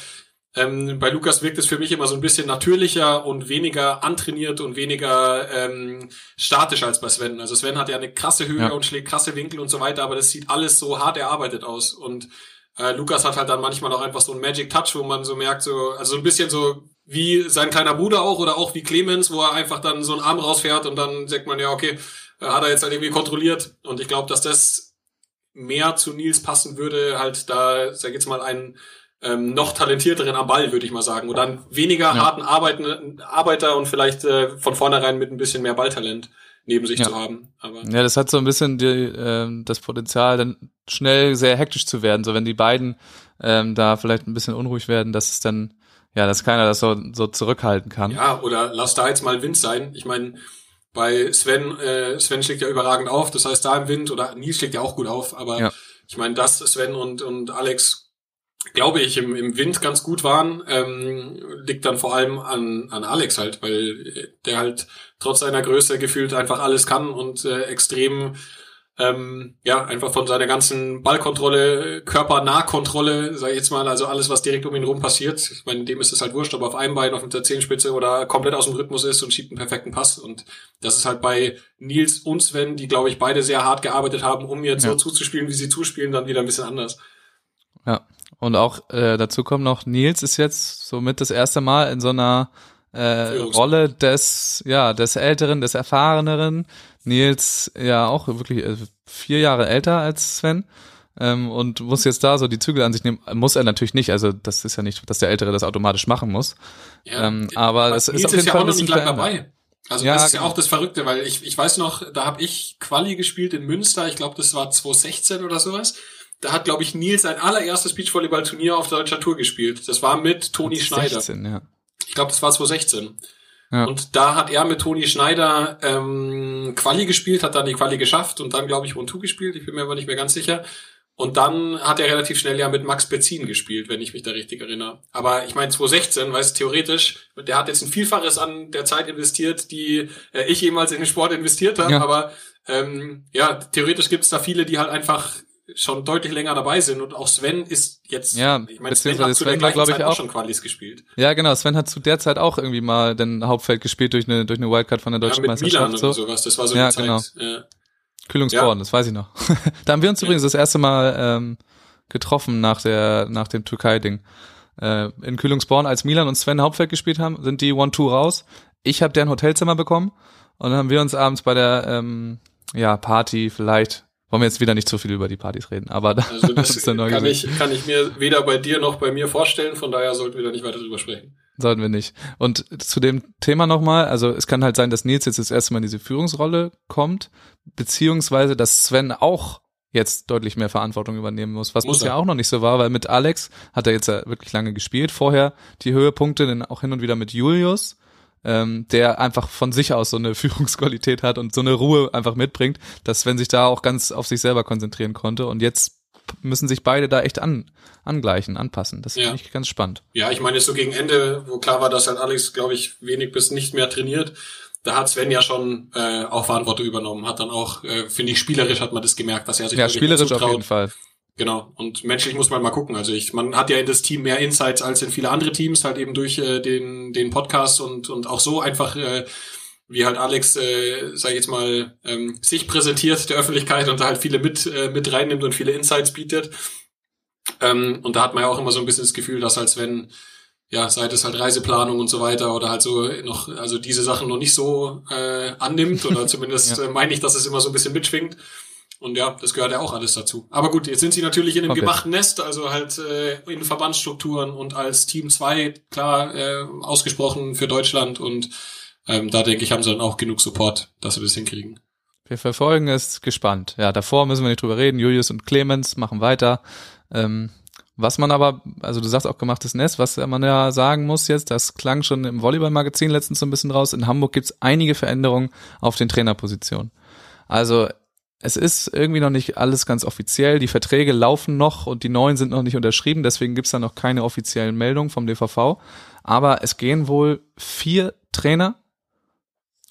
ähm, bei Lukas wirkt es für mich immer so ein bisschen natürlicher und weniger antrainiert und weniger ähm, statisch als bei Sven. Also Sven hat ja eine krasse Höhe ja. und schlägt krasse Winkel und so weiter, aber das sieht alles so hart erarbeitet aus. Und äh, Lukas hat halt dann manchmal auch einfach so einen Magic Touch, wo man so merkt, so, also so ein bisschen so wie sein kleiner Bruder auch oder auch wie Clemens, wo er einfach dann so einen Arm rausfährt und dann sagt man ja, okay, äh, hat er jetzt halt irgendwie kontrolliert. Und ich glaube, dass das mehr zu Nils passen würde, halt da, sag ich jetzt mal, einen ähm, noch talentierteren am Ball, würde ich mal sagen. Oder einen weniger ja. harten Arbeiten, Arbeiter und vielleicht äh, von vornherein mit ein bisschen mehr Balltalent neben sich ja. zu haben. Aber ja, das hat so ein bisschen die, äh, das Potenzial, dann schnell sehr hektisch zu werden. So wenn die beiden ähm, da vielleicht ein bisschen unruhig werden, dass es dann, ja, dass keiner das so, so zurückhalten kann. Ja, oder lass da jetzt mal Wind sein. Ich meine, bei Sven, äh, Sven schlägt ja überragend auf, das heißt da im Wind, oder Nils schlägt ja auch gut auf, aber ja. ich meine, dass Sven und, und Alex glaube ich, im, im Wind ganz gut waren, ähm, liegt dann vor allem an, an Alex halt, weil der halt trotz seiner Größe gefühlt einfach alles kann und äh, extrem Ähm, ja, einfach von seiner ganzen Ballkontrolle, Körpernahkontrolle, sage ich jetzt mal, also alles, was direkt um ihn rum passiert. Ich meine, dem ist es halt wurscht, ob er auf einem Bein, auf der Zehenspitze oder komplett aus dem Rhythmus ist und schiebt einen perfekten Pass. Und das ist halt bei Nils und Sven, die, glaube ich, beide sehr hart gearbeitet haben, um jetzt Ja. so zuzuspielen, wie sie zuspielen, dann wieder ein bisschen anders. Ja. Und auch äh, dazu kommt noch, Nils ist jetzt somit das erste Mal in so einer äh, Rolle des, ja, des Älteren, des Erfahreneren. Nils ja auch wirklich äh, vier Jahre älter als Sven. Ähm, und muss jetzt da so die Zügel an sich nehmen. Muss er natürlich nicht, also das ist ja nicht, dass der Ältere das automatisch machen muss. Ja, Ähm, aber es ist auf jeden ja Fall auch noch nicht lang dabei. Also Ja, das ist ja genau. auch das Verrückte, weil ich, ich weiß noch, da habe ich Quali gespielt in Münster, ich glaube, das war 2016 oder sowas. Da hat, glaube ich, Nils sein allererstes Beachvolleyball-Turnier auf deutscher Tour gespielt. Das war mit Toni Schneider. 16, ja. Ich glaube, das war 2016. Ja. Und da hat er mit Toni Schneider ähm, Quali gespielt, hat dann die Quali geschafft und dann, glaube ich, One-Two gespielt. Ich bin mir aber nicht mehr ganz sicher. Und dann hat er relativ schnell ja mit Max Bezin gespielt, wenn ich mich da richtig erinnere. Aber ich meine, 2016, weißt du, theoretisch, der hat jetzt ein Vielfaches an der Zeit investiert, die äh, ich jemals in den Sport investiert habe. Ja. Aber ähm, ja, theoretisch gibt's da viele, die halt einfach schon deutlich länger dabei sind. Und auch Sven ist jetzt, Ja, ich meine, Sven hat zu der Sven war, gleichen glaub ich, Zeit auch auch- schon Qualis gespielt. Ja, genau. Sven hat zu der Zeit auch irgendwie mal den Hauptfeld gespielt durch eine, durch eine Wildcard von der Ja, deutschen mit Milan Meisterschaft. oder So. sowas. Das war so Ja, Zeit. genau. Ja. Kühlungsborn, Ja. das weiß ich noch. da haben wir uns übrigens das erste Mal ähm, getroffen nach der nach dem Türkei-Ding. Äh, in Kühlungsborn, als Milan und Sven Hauptfeld gespielt haben, sind die One-Two raus. Ich habe deren Hotelzimmer bekommen und dann haben wir uns abends bei der ähm, ja, Party vielleicht, wollen wir jetzt wieder nicht zu viel über die Partys reden, aber da Also das uns dann neu kann ich, kann ich mir weder bei dir noch bei mir vorstellen, von daher sollten wir da nicht weiter drüber sprechen. Sollten wir nicht. Und zu dem Thema nochmal, also es kann halt sein, dass Nils jetzt das erste Mal in diese Führungsrolle kommt, beziehungsweise dass Sven auch jetzt deutlich mehr Verantwortung übernehmen muss, was Muss bisher er. auch noch nicht so war, weil mit Alex hat er jetzt ja wirklich lange gespielt. Vorher die Höhepunkte dann auch hin und wieder mit Julius, ähm, der einfach von sich aus so eine Führungsqualität hat und so eine Ruhe einfach mitbringt, dass Sven sich da auch ganz auf sich selber konzentrieren konnte. Und jetzt müssen sich beide da echt an, angleichen, anpassen. Das Ja. finde ich ganz spannend. Ja, ich meine, so gegen Ende, wo klar war, dass halt Alex, glaube ich, wenig bis nicht mehr trainiert, da hat Sven ja schon äh, auch Verantwortung übernommen, hat dann auch, äh, finde ich, spielerisch hat man das gemerkt, dass er sich Ja, spielerisch auf jeden Fall. Genau. Und menschlich muss man mal gucken. Also ich, man hat ja in das Team mehr Insights als in viele andere Teams, halt eben durch äh, den, den Podcast und, und auch so einfach, äh, wie halt Alex, äh, sag ich jetzt mal, ähm, sich präsentiert der Öffentlichkeit und da halt viele mit, äh, mit reinnimmt und viele Insights bietet. Ähm, und da hat man ja auch immer so ein bisschen das Gefühl, dass als wenn, ja, seit es halt Reiseplanung und so weiter oder halt so noch, also diese Sachen noch nicht so äh, annimmt oder zumindest Ja. äh, meine ich, dass es immer so ein bisschen mitschwingt. Und ja, das gehört ja auch alles dazu. Aber gut, jetzt sind sie natürlich in einem Komplett. gemachten Nest, also halt äh, in Verbandsstrukturen und als Team 2 klar äh, ausgesprochen für Deutschland und ähm, da denke ich, haben sie dann auch genug Support, dass sie das hinkriegen. Wir verfolgen es gespannt. Ja, davor müssen wir nicht drüber reden. Julius und Clemens machen weiter. Ähm, was man aber, also du sagst auch gemachtes Nest, was man ja sagen muss jetzt, das klang schon im Volleyball-Magazin letztens so ein bisschen raus. In Hamburg gibt's einige Veränderungen auf den Trainerpositionen. Also es ist irgendwie noch nicht alles ganz offiziell. Die Verträge laufen noch und die neuen sind noch nicht unterschrieben. Deswegen gibt's da noch keine offiziellen Meldungen vom DVV. Aber es gehen wohl vier Trainer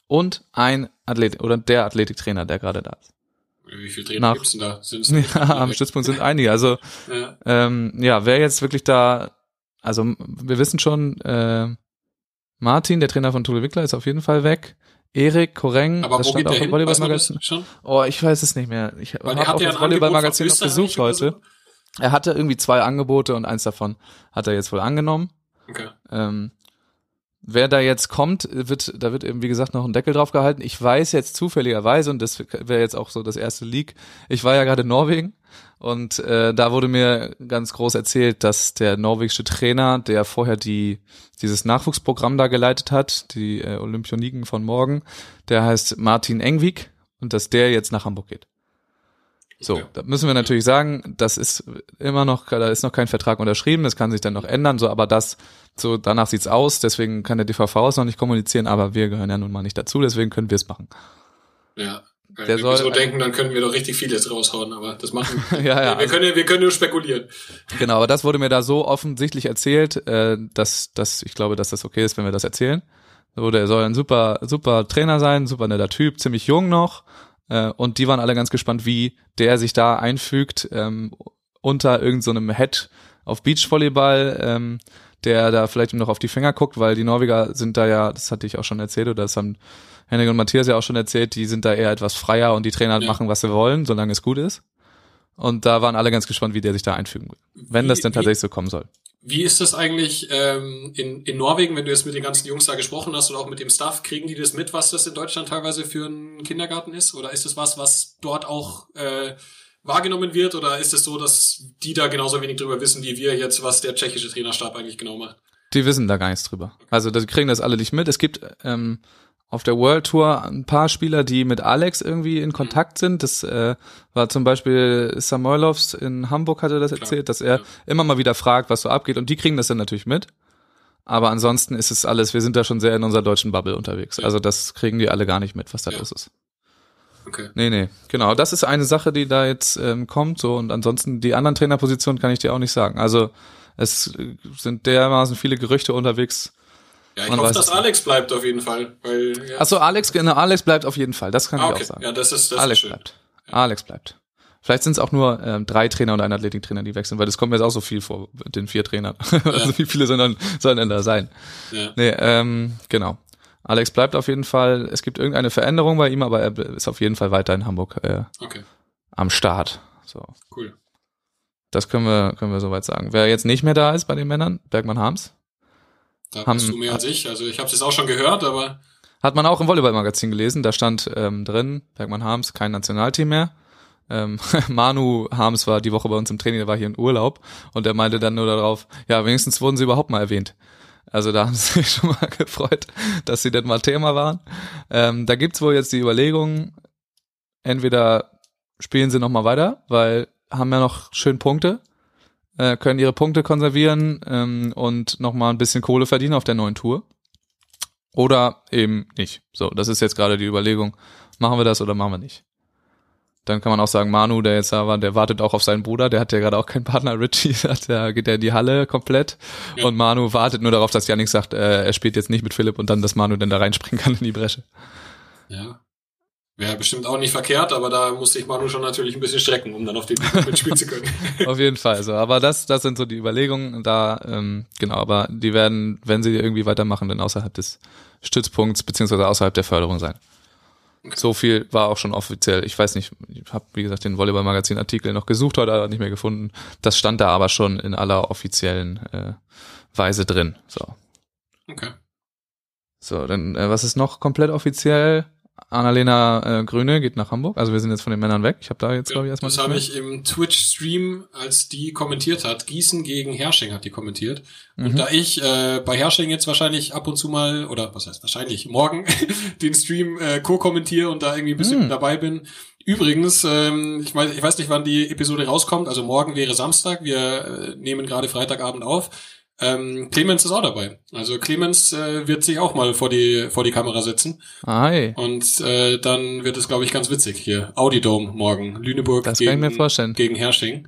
und ein Athlet oder der Athletiktrainer, der gerade da ist. Wie viele Trainer Nach- gibt's denn da? Sind's Ja, am Stützpunkt sind einige. Also ja. ähm, ja, wer jetzt wirklich da, also wir wissen schon, äh, Martin, der Trainer von Tule Wickler, ist auf jeden Fall weg. Erik Koreng, Aber das stand auch im Volleyball-Magazin. Oh, ich weiß es nicht mehr. Ich er habe auch ja das Volleyball-Magazin noch gesucht so. heute. Er hatte irgendwie zwei Angebote und eins davon hat er jetzt wohl angenommen. Okay. Ähm, wer da jetzt kommt, wird, da wird eben, wie gesagt, noch ein Deckel drauf gehalten. Ich weiß jetzt zufälligerweise, und das wäre jetzt auch so das erste Leak, ich war ja gerade in Norwegen und äh, da wurde mir ganz groß erzählt, dass der norwegische Trainer, der vorher die dieses Nachwuchsprogramm da geleitet hat, die äh, Olympioniken von morgen, der heißt Martin Engvik und dass der jetzt nach Hamburg geht. So, da müssen wir natürlich sagen, das ist immer noch, da ist noch kein Vertrag unterschrieben, das kann sich dann noch ändern, so, aber das, so, danach sieht's aus, deswegen kann der DVV es noch nicht kommunizieren, aber wir gehören ja nun mal nicht dazu, deswegen können wir es machen. Ja. Wenn Der wir soll- so denken, dann können wir doch richtig viel jetzt raushauen, aber das machen ja, ja, wir. also, können, wir können nur spekulieren. genau, aber das wurde mir da so offensichtlich erzählt, äh, dass, dass ich glaube, dass das okay ist, wenn wir das erzählen. So, der soll ein super, super Trainer sein, super netter Typ, ziemlich jung noch, Äh, und die waren alle ganz gespannt, wie der sich da einfügt ähm, unter irgendeinem so Head auf Beachvolleyball, ähm, der da vielleicht noch auf die Finger guckt, weil die Norweger sind da ja, das hatte ich auch schon erzählt oder das haben Henrik und Matthias ja auch schon erzählt, die sind da eher etwas freier und die Trainer Ja. machen, was sie wollen, solange es gut ist. Und da waren alle ganz gespannt, wie der sich da einfügen will. Wenn Wie- das denn wie- tatsächlich so kommen soll. Wie ist das eigentlich ähm, in, in Norwegen, wenn du jetzt mit den ganzen Jungs da gesprochen hast oder auch mit dem Staff, kriegen die das mit, was das in Deutschland teilweise für ein Kindergarten ist? Oder ist das was, was dort auch äh, wahrgenommen wird? Oder ist es so, dass die da genauso wenig drüber wissen wie wir jetzt, was der tschechische Trainerstab eigentlich genau macht? Die wissen da gar nichts drüber. Also die kriegen das alle nicht mit. Es gibt ähm, auf der World Tour ein paar Spieler, die mit Alex irgendwie in Kontakt sind. Das äh, war zum Beispiel Samoilovs in Hamburg hatte das erzählt, dass er ja. immer mal wieder fragt, was so abgeht. Und die kriegen das dann natürlich mit. Aber ansonsten ist es alles, wir sind da schon sehr in unserer deutschen Bubble unterwegs. Ja. Also das kriegen die alle gar nicht mit, was da Ja. los ist. Okay. Nee, nee, genau. Das ist eine Sache, die da jetzt ähm, kommt. So und ansonsten die anderen Trainerpositionen kann ich dir auch nicht sagen. Also es äh, sind dermaßen viele Gerüchte unterwegs. Ja, ich Man hoffe, dass Alex bleibt auf jeden Fall. Weil, ja. Achso, Alex, genau, Alex bleibt auf jeden Fall. Das kann ah, ich okay. auch sagen. Ja, das ist, das Alex ist schön. bleibt. Alex bleibt. Vielleicht sind es auch nur ähm, drei Trainer und ein Athletiktrainer, die wechseln, weil das kommt mir jetzt auch so viel vor mit den vier Trainern. also wie viele sollen, sollen denn da sein? Ja. Nee, ähm, genau. Alex bleibt auf jeden Fall. Es gibt irgendeine Veränderung bei ihm, aber er ist auf jeden Fall weiter in Hamburg äh, Okay, am Start. So. cool. Das können wir, können wir soweit sagen. Wer jetzt nicht mehr da ist bei den Männern, Bergmann Harms, Da Haben- bist du mehr als ich. Also ich habe es jetzt auch schon gehört, aber hat man auch im Volleyball-Magazin gelesen. Da stand ähm, drin, Bergmann Harms, kein Nationalteam mehr. Ähm, Manu Harms war die Woche bei uns im Training, der war hier in Urlaub und der meinte dann nur darauf, ja, wenigstens wurden sie überhaupt mal erwähnt. Also da haben sie sich schon mal gefreut, dass sie denn mal Thema waren. Ähm, da gibt's wohl jetzt die Überlegung, entweder spielen sie noch mal weiter, weil haben ja noch schön Punkte, äh, können ihre Punkte konservieren ähm, und noch mal ein bisschen Kohle verdienen auf der neuen Tour. Oder eben nicht. So, das ist jetzt gerade die Überlegung, machen wir das oder machen wir nicht. Dann kann man auch sagen, Manu, der jetzt da war, der wartet auch auf seinen Bruder, der hat ja gerade auch keinen Partner, Richie, hat, der geht ja in die Halle komplett. Ja. Und Manu wartet nur darauf, dass Yannick sagt, äh, er spielt jetzt nicht mit Philipp und dann, dass Manu dann da reinspringen kann in die Bresche. ja. Wäre bestimmt auch nicht verkehrt, aber da musste ich Manu schon natürlich ein bisschen strecken, um dann auf den mitspielen zu können. Auf jeden Fall. So, aber das, das sind so die Überlegungen da, ähm, genau, aber die werden, wenn sie irgendwie weitermachen, dann außerhalb des Stützpunkts beziehungsweise außerhalb der Förderung sein. So viel war auch schon offiziell. Ich weiß nicht, ich habe wie gesagt den Volleyball-Magazin-Artikel noch gesucht heute, aber nicht mehr gefunden. Das stand da aber schon in aller offiziellen äh, Weise drin. So, Okay. so, dann äh, was ist noch komplett offiziell? Annalena äh, Grüne geht nach Hamburg. Also wir sind jetzt von den Männern weg. Ich habe da jetzt glaube ich erstmal. das habe ich im Twitch-Stream, als die kommentiert hat. Gießen gegen Hersching hat die kommentiert. Mhm. Und da ich äh, bei Hersching jetzt wahrscheinlich ab und zu mal, oder was heißt wahrscheinlich, morgen den Stream äh, co-kommentiere und da irgendwie ein bisschen Mhm. dabei bin. Übrigens, ähm, ich, weiß, ich weiß nicht, wann die Episode rauskommt. Also morgen wäre Samstag. Wir äh, nehmen gerade Freitagabend auf. Ähm, Clemens ist auch dabei. Also Clemens äh, wird sich auch mal vor die vor die Kamera setzen. Ah, hey. Und äh, dann wird es, glaube ich, ganz witzig hier. Audi Dome morgen. Lüneburg Das kann ich gegen, mir vorstellen. gegen Hersching.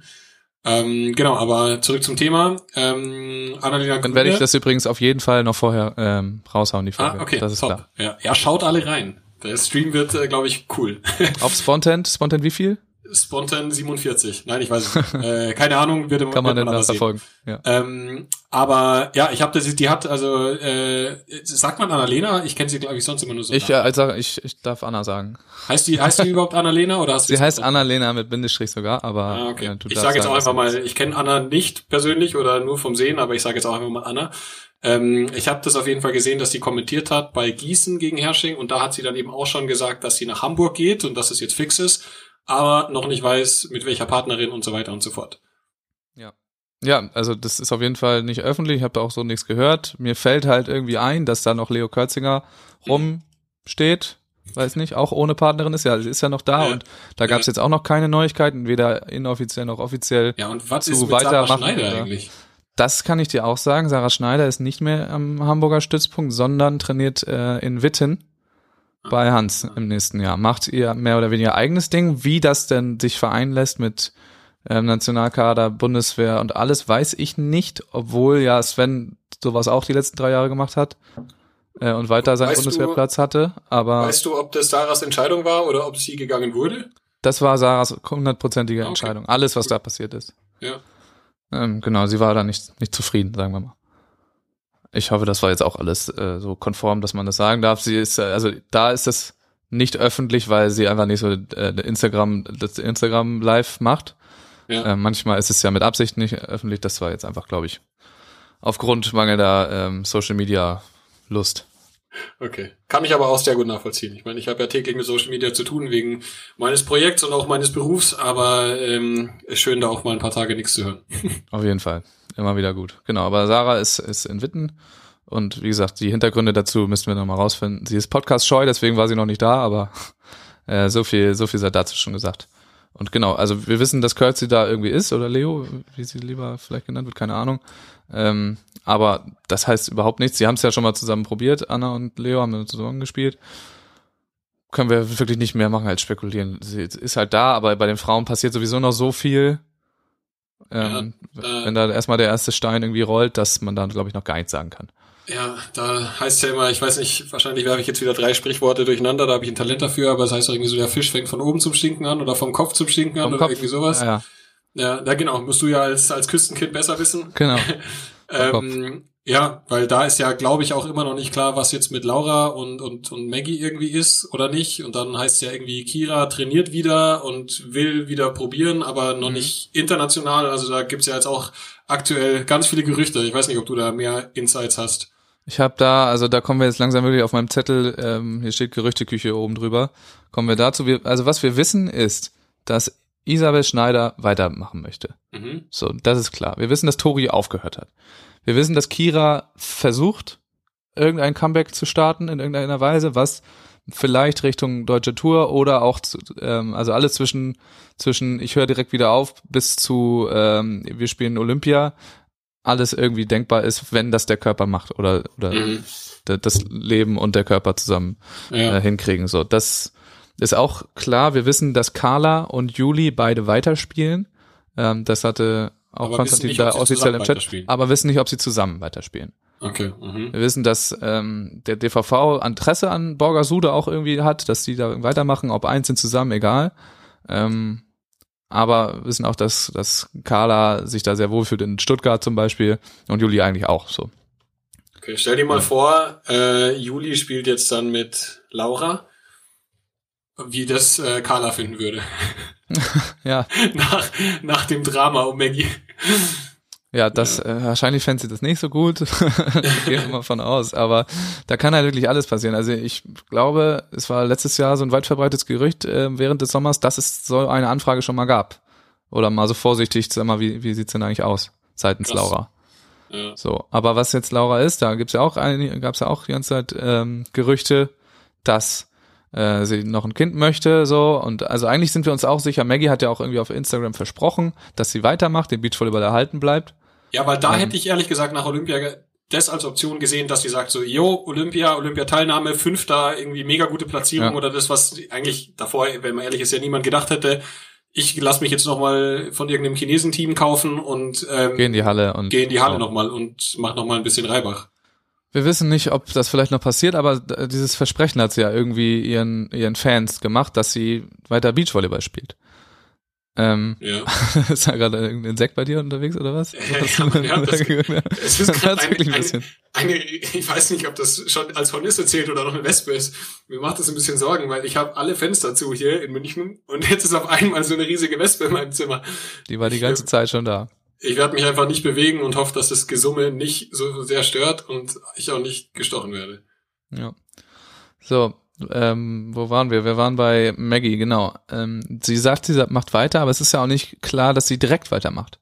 Ähm, genau, aber zurück zum Thema. Ähm, Annalena Dann Grüne. werde ich das übrigens auf jeden Fall noch vorher ähm, raushauen, die Folge. Ah, okay, das ist top. klar. Ja, ja, schaut alle rein. Der Stream wird, äh, glaube ich, cool. Auf Spontent, Spontent wie viel? Spontan 47. Nein, ich weiß es nicht. äh, keine Ahnung, wird, Kann man wird denn aber das sehen. verfolgen? Ja. Ähm, aber ja, ich habe das, die hat also, äh, sagt man Annalena? Ich kenne sie, glaube ich, sonst immer nur so. Ich, äh, also ich, ich darf Anna sagen. heißt die, heißt die überhaupt Annalena oder hast du Sie heißt Annalena mit Bindestrich sogar, aber Ah, okay. ja, du ich sage jetzt auch einfach mal, ich kenne Anna nicht persönlich oder nur vom Sehen, aber ich sage jetzt auch einfach mal Anna. Ähm, ich habe das auf jeden Fall gesehen, dass sie kommentiert hat bei Gießen gegen Hersching und da hat sie dann eben auch schon gesagt, dass sie nach Hamburg geht und dass es jetzt fix ist, aber noch nicht weiß, mit welcher Partnerin und so weiter und so fort. Ja, also das ist auf jeden Fall nicht öffentlich, ich habe da auch so nichts gehört. Mir fällt halt irgendwie ein, dass da noch Leo Kürzinger rumsteht, weiß nicht, auch ohne Partnerin ist, ja, sie ist ja noch da Ja. und da gab es Ja. jetzt auch noch keine Neuigkeiten, weder inoffiziell noch offiziell. Ja, und was Zu ist mit Sarah Schneider eigentlich? Das kann ich dir auch sagen. Sarah Schneider ist nicht mehr am Hamburger Stützpunkt, sondern trainiert äh, in Witten bei Hans im nächsten Jahr. Macht ihr mehr oder weniger eigenes Ding. Wie das denn sich vereinen lässt mit ähm, Nationalkader, Bundeswehr und alles, weiß ich nicht, obwohl ja Sven sowas auch die letzten drei Jahre gemacht hat. äh, und weiter seinen Weißt du- Bundeswehrplatz hatte. Aber Weißt du, ob das Sarahs Entscheidung war oder ob sie gegangen wurde? das war Sarahs hundertprozentige Okay. Entscheidung. Alles, was da passiert ist. Ja. Ähm, genau, sie war da nicht, nicht zufrieden, sagen wir mal. Ich hoffe, das war jetzt auch alles äh, so konform, dass man das sagen darf. Sie ist, äh, also da ist das nicht öffentlich, weil sie einfach nicht so äh, Instagram, das Instagram live macht. Ja. Äh, manchmal ist es ja mit Absicht nicht öffentlich. Das war jetzt einfach, glaube ich, aufgrund mangelnder ähm, Social Media Lust. Okay. Kann ich aber auch sehr gut nachvollziehen. Ich meine, ich habe ja täglich mit Social Media zu tun wegen meines Projekts und auch meines Berufs, aber ähm, ist schön, da auch mal ein paar Tage nichts zu hören. Auf jeden Fall. Immer wieder gut. Genau, aber Sarah ist, ist in Witten. Und wie gesagt, die Hintergründe dazu müssten wir nochmal rausfinden. Sie ist podcast-scheu, deswegen war sie noch nicht da, aber äh, so viel, so viel sei dazu schon gesagt. Und genau, also wir wissen, dass Kürzi da irgendwie ist, oder Leo, wie sie lieber vielleicht genannt wird, keine Ahnung. Ähm, aber das heißt überhaupt nichts. Sie haben es ja schon mal zusammen probiert, Anna und Leo haben zusammen gespielt. Können wir wirklich nicht mehr machen als spekulieren. Sie ist halt da, aber bei den Frauen passiert sowieso noch so viel. Ähm, Ja, äh, wenn da erstmal der erste Stein irgendwie rollt, dass man dann, glaube ich, noch gar nichts sagen kann. Ja, da heißt ja immer, ich weiß nicht, wahrscheinlich werfe ich jetzt wieder drei Sprichworte durcheinander, da habe ich ein Talent dafür, aber es heißt doch irgendwie so, der Fisch fängt von oben zum Stinken an oder vom Kopf zum Stinken an Vom oder Kopf. irgendwie sowas. Ja, ja, Ja, da genau, musst du ja als, als Küstenkind besser wissen. genau. Ähm, ja, weil da ist ja, glaube ich, auch immer noch nicht klar, was jetzt mit Laura und, und, und Maggie irgendwie ist oder nicht. Und dann heißt ja irgendwie, Kira trainiert wieder und will wieder probieren, aber noch Mhm. nicht international. Also da gibt's ja jetzt auch aktuell ganz viele Gerüchte. Ich weiß nicht, ob du da mehr Insights hast. Ich habe da, also da kommen wir jetzt langsam wirklich auf meinem Zettel, ähm, hier steht Gerüchteküche oben drüber. Kommen wir dazu. Wir, also was wir wissen ist, dass Isabel Schneider weitermachen möchte. Mhm. So, das ist klar. Wir wissen, dass Tori aufgehört hat. Wir wissen, dass Kira versucht, irgendein Comeback zu starten in irgendeiner Weise, was vielleicht Richtung deutsche Tour oder auch, zu, ähm, also alles zwischen, zwischen ich höre direkt wieder auf bis zu ähm, wir spielen Olympia, alles irgendwie denkbar ist, wenn das der Körper macht oder, oder Mhm. da- das Leben und der Körper zusammen Ja. äh, hinkriegen. So, das ist auch klar. Wir wissen, dass Carla und Juli beide weiterspielen. Ähm, das hatte auch Aber Konstantin da offiziell im Chat, aber wissen nicht, ob sie zusammen weiterspielen. Okay. Mhm. Wir wissen, dass ähm, der DVV Interesse an Borgasude auch irgendwie hat, dass die da weitermachen, ob einzeln zusammen, egal. Ähm, aber wissen auch, dass, dass Carla sich da sehr wohlfühlt in Stuttgart zum Beispiel und Juli eigentlich auch so. Okay, stell dir mal vor, äh, Juli spielt jetzt dann mit Laura, wie das äh, Carla finden würde. Ja, nach, nach dem Drama um Maggie. Ja, das Äh, wahrscheinlich fände sie das nicht so gut. Gehe mal von aus. Aber da kann halt wirklich alles passieren. Also ich glaube, es war letztes Jahr so ein weit verbreitetes Gerücht äh, während des Sommers, dass es so eine Anfrage schon mal gab. Oder mal so vorsichtig, sag mal, wie, wie sieht's denn eigentlich aus? Seitens Krass. Laura. Ja. So, aber was jetzt Laura ist, da gibt's ja auch ein, gab's ja auch die ganze Zeit ähm, Gerüchte, dass äh, sie noch ein Kind möchte, so und also eigentlich sind wir uns auch sicher. Maggie hat ja auch irgendwie auf Instagram versprochen, dass sie weitermacht, den Beachvolleyball erhalten bleibt. Ja, weil da Ähm. hätte ich ehrlich gesagt nach Olympia das als Option gesehen, dass sie sagt so, yo, Olympia, Olympia-Teilnahme, Fünfter, irgendwie mega gute Platzierung Ja. oder das, was eigentlich davor, wenn man ehrlich ist, ja niemand gedacht hätte. Ich lass mich jetzt nochmal von irgendeinem Chinesen-Team kaufen und ähm, Geh in die Halle und geh in die Halle Ja. nochmal und mach nochmal ein bisschen Reibach. Wir wissen nicht, ob das vielleicht noch passiert, aber dieses Versprechen hat sie ja irgendwie ihren ihren Fans gemacht, dass sie weiter Beachvolleyball spielt. Ähm, Ja. ist da gerade irgendein Insekt bei dir unterwegs oder was? Ja, man hört das. Es ist gerade wirklich ein bisschen. eine, eine, ich weiß nicht, ob das schon als Hornisse zählt oder noch eine Wespe ist. Mir macht das ein bisschen Sorgen, weil ich habe alle Fenster zu hier in München und jetzt ist auf einmal so eine riesige Wespe in meinem Zimmer. Die war die ganze Zeit schon da. Ich werde mich einfach nicht bewegen und hoffe, dass das Gesumme nicht so sehr stört und ich auch nicht gestochen werde. Ja. So, ähm, wo waren wir? Wir waren bei Maggie, genau. Ähm, sie sagt, sie macht weiter, aber es ist ja auch nicht klar, dass sie direkt weitermacht.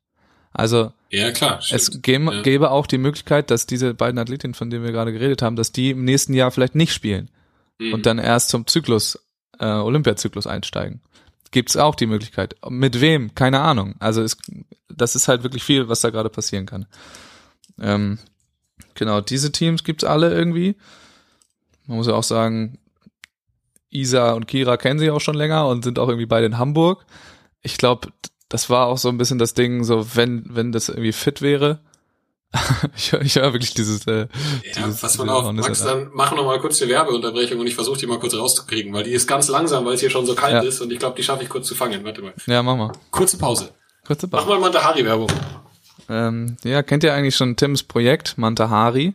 Also Ja, klar. es gäbe, Ja. gäbe auch die Möglichkeit, dass diese beiden Athletinnen, von denen wir gerade geredet haben, dass die im nächsten Jahr vielleicht nicht spielen Mhm. und dann erst zum Zyklus, äh, Olympiazyklus einsteigen. Gibt's auch die Möglichkeit. Mit wem? Keine Ahnung. Also es, das ist halt wirklich viel, was da gerade passieren kann. Ähm, genau, diese Teams gibt's alle irgendwie. Man muss ja auch sagen, Isa und Kira kennen sie auch schon länger und sind auch irgendwie beide in Hamburg. Ich glaube, das war auch so ein bisschen das Ding, so wenn, wenn das irgendwie fit wäre, ich, ich höre wirklich dieses. Äh, Ja, dieses, pass mal auf, Max, da. dann mach noch mal kurz eine Werbeunterbrechung und ich versuche die mal kurz rauszukriegen, weil die ist ganz langsam, weil es hier schon so kalt Ja. ist und ich glaube, die schaffe ich kurz zu fangen. Warte mal. Ja, mach mal. Kurze Pause. Kurze Mach Pause. mal Mantahari-Werbung. Ähm, ja, kennt ihr eigentlich schon Tims Projekt Mantahari?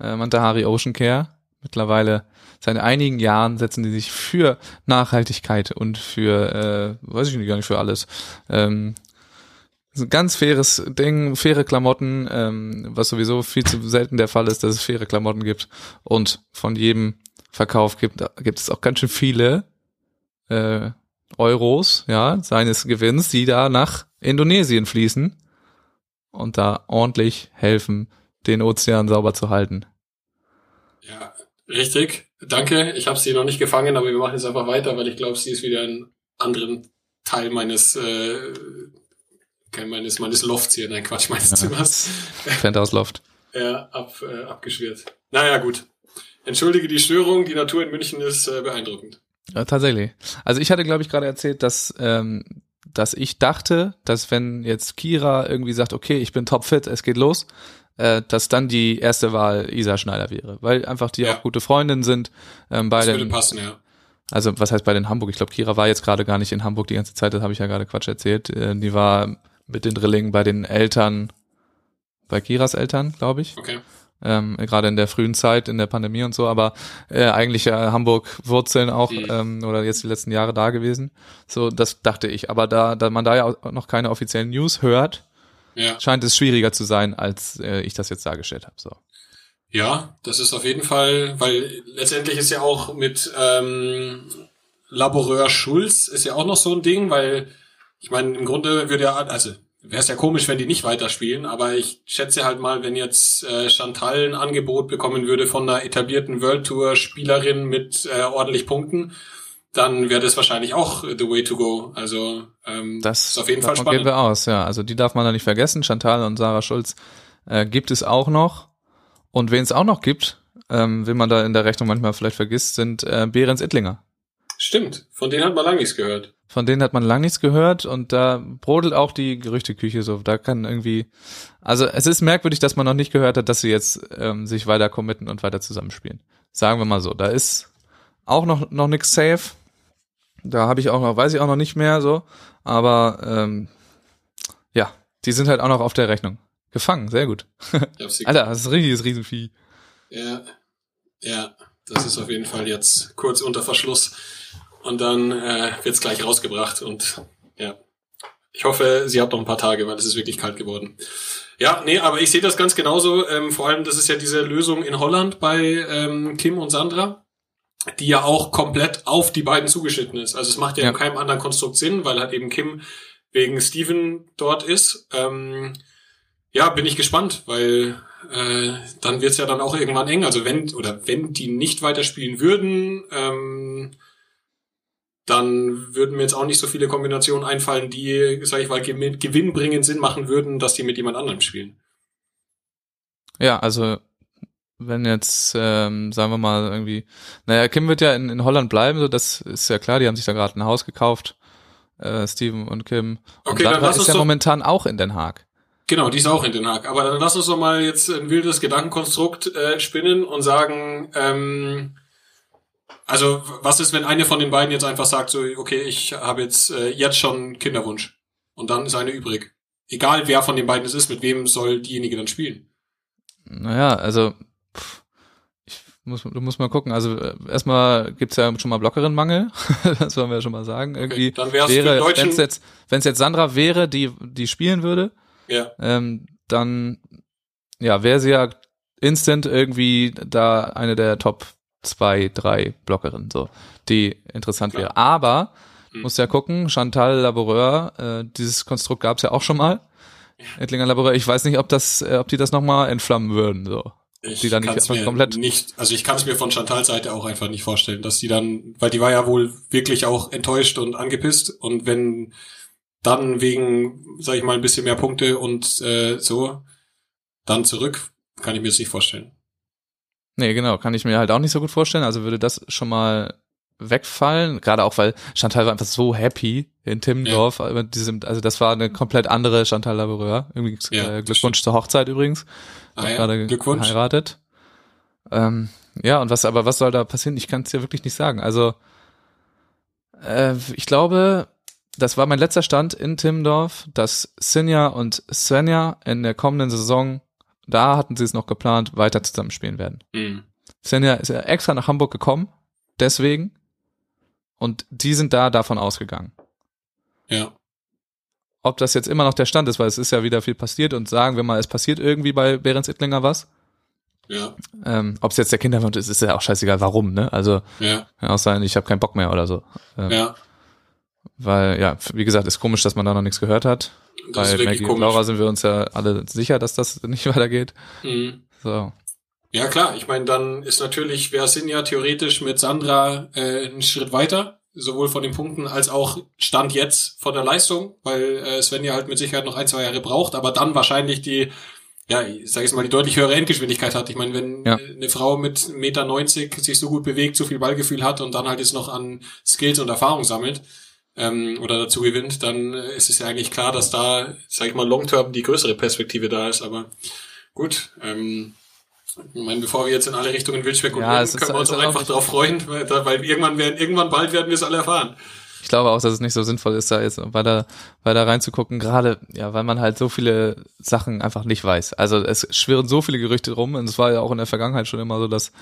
Äh, Mantahari Ocean Care. Mittlerweile seit einigen Jahren setzen die sich für Nachhaltigkeit und für, äh, weiß ich nicht, gar nicht für alles. Ähm, ganz faires Ding, faire Klamotten, ähm, was sowieso viel zu selten der Fall ist, dass es faire Klamotten gibt. Und von jedem Verkauf gibt, gibt es auch ganz schön viele äh, Euros, ja, seines Gewinns, die da nach Indonesien fließen und da ordentlich helfen, den Ozean sauber zu halten. Ja, richtig. Danke. Ich habe sie noch nicht gefangen, aber wir machen jetzt einfach weiter, weil ich glaube, sie ist wieder ein anderen Teil meines äh, kein- meines meines Lofts hier, nein Quatsch, meines Zimmers. Penthouse Loft. Ja, ab, äh, abgeschwirrt. Naja, gut. Entschuldige die Störung, die Natur in München ist äh, beeindruckend. Ja, tatsächlich. Also ich hatte, glaube ich, gerade erzählt, dass, ähm, dass ich dachte, dass wenn jetzt Kira irgendwie sagt, okay, ich bin topfit, es geht los, äh, dass dann die erste Wahl Isa Schneider wäre. Weil einfach die Ja. auch gute Freundinnen sind. Ähm, bei Das würde den, passen, ja. also was heißt bei den Hamburg? Ich glaube, Kira war jetzt gerade gar nicht in Hamburg die ganze Zeit, das habe ich ja gerade Quatsch erzählt. Äh, die war mit den Drillingen bei den Eltern, bei Kiras Eltern, glaube ich. Okay. ähm, gerade in der frühen Zeit, in der Pandemie und so, aber äh, eigentlich ja Hamburg-Wurzeln auch Mhm. ähm, oder jetzt die letzten Jahre da gewesen. So, das dachte ich. Aber da, da man da ja auch noch keine offiziellen News hört, Ja. scheint es schwieriger zu sein, als äh, ich das jetzt dargestellt habe. So. Ja, das ist auf jeden Fall, weil letztendlich ist ja auch mit ähm, Laboreur Schulz ist ja auch noch so ein Ding, weil ich meine, im Grunde würde ja, also wäre es ja komisch, wenn die nicht weiterspielen, aber ich schätze halt mal, wenn jetzt äh, Chantal ein Angebot bekommen würde von einer etablierten World Tour Spielerin mit äh, ordentlich Punkten, dann wäre das wahrscheinlich auch the way to go. Also ähm, Das ist auf jeden Fall spannend. gehen wir aus, ja. Also die darf man da nicht vergessen. Chantal und Sarah Schulz äh, gibt es auch noch. Und wen es auch noch gibt, ähm, wen man da in der Rechnung manchmal vielleicht vergisst, sind äh, Behrens Ittlinger. Stimmt, von denen hat man lange nichts gehört. Von denen hat man lang nichts gehört und da brodelt auch die Gerüchteküche so. Da kann irgendwie, also es ist merkwürdig, dass man noch nicht gehört hat, dass sie jetzt ähm, sich weiter committen und weiter zusammenspielen. Sagen wir mal so. Da ist auch noch noch nichts safe. Da habe ich auch noch, weiß ich auch noch nicht mehr so. Aber ähm, ja, die sind halt auch noch auf der Rechnung. Gefangen, sehr gut. Alter, das ist ein richtiges Riesenvieh. Ja, ja, das ist auf jeden Fall jetzt kurz unter Verschluss und dann äh, wird's gleich rausgebracht und ja, ich hoffe, sie hat noch ein paar Tage, weil es ist wirklich kalt geworden. Ja, nee, aber ich sehe das ganz genauso. Ähm, vor allem, das ist ja diese Lösung in Holland bei ähm, Kim und Sandra, die ja auch komplett auf die beiden zugeschnitten ist. Also es macht ja, Ja. in keinem anderen Konstrukt Sinn, weil halt eben Kim wegen Steven dort ist. Ähm, ja, bin ich gespannt, weil äh, dann wird's ja dann auch irgendwann eng. Also wenn oder wenn die nicht weiterspielen würden, ähm, dann würden mir jetzt auch nicht so viele Kombinationen einfallen, die, sag ich mal, gewinn- gewinnbringend Sinn machen würden, dass die mit jemand anderem spielen. Ja, also wenn jetzt, ähm, sagen wir mal, irgendwie, naja, Kim wird ja in, in Holland bleiben, so das ist ja klar, die haben sich da gerade ein Haus gekauft, äh, Steven und Kim. Und Okay, dann Sandra lass ist uns ja doch- momentan auch in Den Haag. Genau, die ist auch in Den Haag. Aber dann lass uns doch mal jetzt ein wildes Gedankenkonstrukt äh, spinnen und sagen, ähm, also was ist, wenn eine von den beiden jetzt einfach sagt, so, okay, ich habe jetzt äh, jetzt schon Kinderwunsch und dann ist eine übrig. Egal wer von den beiden es ist, mit wem soll diejenige dann spielen? Naja, also ich muss, du musst mal gucken. Also äh, erstmal gibt's ja schon mal Blockerinnenmangel, das wollen wir ja schon mal sagen. Irgendwie dann wär's für wäre, wenn es jetzt, wenn es jetzt Sandra wäre, die die spielen würde, Ja, ähm, dann ja wäre sie ja instant irgendwie da eine der Top zwei, drei Blockerinnen, so die interessant Klar. wäre. Aber Hm. muss ja gucken, Chantal Laboureur, äh, dieses Konstrukt gab's ja auch schon mal. Ettlinger Laboureur, ich weiß nicht, ob das, äh, ob die das nochmal entflammen würden. So. Ich die dann nicht einfach komplett- nicht, also ich kann es mir von Chantals Seite auch einfach nicht vorstellen, dass die dann, weil die war ja wohl wirklich auch enttäuscht und angepisst und wenn dann wegen, sag ich mal, ein bisschen mehr Punkte und äh, so dann zurück, kann ich mir das nicht vorstellen. Nee, genau, kann ich mir halt auch nicht so gut vorstellen. Also würde das schon mal wegfallen, gerade auch weil Chantal war einfach so happy in Timmendorf, ja. also das war eine komplett andere Chantal Laboureur. Irgendwie ja, äh, Glückwunsch zur Hochzeit übrigens. Ah, ja. gerade geheiratet. Ähm, ja, und was, aber was soll da passieren? Ich kann es dir wirklich nicht sagen. Also äh, ich glaube, das war mein letzter Stand in Timmendorf, dass Sinja und Svenja in der kommenden Saison, da hatten sie es noch geplant, weiter zusammenspielen werden. Mhm. Svenja ist ja extra nach Hamburg gekommen, deswegen. Und die sind da davon ausgegangen. Ja. Ob das jetzt immer noch der Stand ist, weil es ist ja wieder viel passiert und sagen wir mal, es passiert irgendwie bei Behrens Ittlinger was. Ja. Ähm, Ob es jetzt der Kinderwunsch ist, ist ja auch scheißegal, warum, ne? Also ja. kann auch sein, ich habe keinen Bock mehr oder so. Ähm, ja. Weil, ja, wie gesagt, ist komisch, dass man da noch nichts gehört hat. Das Bei Maggie komisch. und Laura sind wir uns ja alle sicher, dass das nicht weitergeht. Mhm. So. Ja, klar. Ich meine, dann ist natürlich, wäre Sinja theoretisch mit Sandra äh, einen Schritt weiter, sowohl von den Punkten als auch Stand jetzt von der Leistung, weil äh, Svenja halt mit Sicherheit noch ein, zwei Jahre braucht, aber dann wahrscheinlich die ja, ich sage jetzt mal, die deutlich höhere Endgeschwindigkeit hat. Ich meine, wenn ja. eine Frau mit Meter 90 sich so gut bewegt, so viel Ballgefühl hat und dann halt jetzt noch an Skills und Erfahrung sammelt ähm, oder dazu gewinnt, dann ist es ja eigentlich klar, dass da, sage ich mal, Long-Term die größere Perspektive da ist. Aber gut, ähm, ich meine, bevor wir jetzt in alle Richtungen wild spekulieren, ja, können wir uns auch einfach darauf freuen, weil, weil irgendwann werden, irgendwann bald werden wir es alle erfahren ich glaube auch, dass es nicht so sinnvoll ist, da jetzt weiter, weiter reinzugucken, gerade, ja, weil man halt so viele Sachen einfach nicht weiß. Also es schwirren so viele Gerüchte rum und es war ja auch in der Vergangenheit schon immer so, dass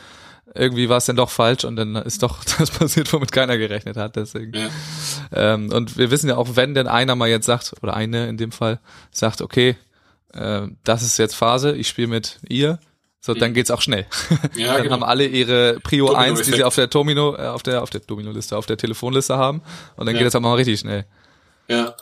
irgendwie war es dann doch falsch und dann ist doch das passiert, womit keiner gerechnet hat. Deswegen. Ja. Ähm, und wir wissen ja auch, wenn denn einer mal jetzt sagt, oder eine in dem Fall, sagt, okay, äh, das ist jetzt Phase, ich spiele mit ihr, so, dann geht's auch schnell. Ja, dann genau. haben alle ihre Prio Domino 1, die sie auf der Domino, äh, auf der, auf der Domino-Liste, auf der Telefonliste haben. Und dann ja. geht es auch mal richtig schnell. Ja.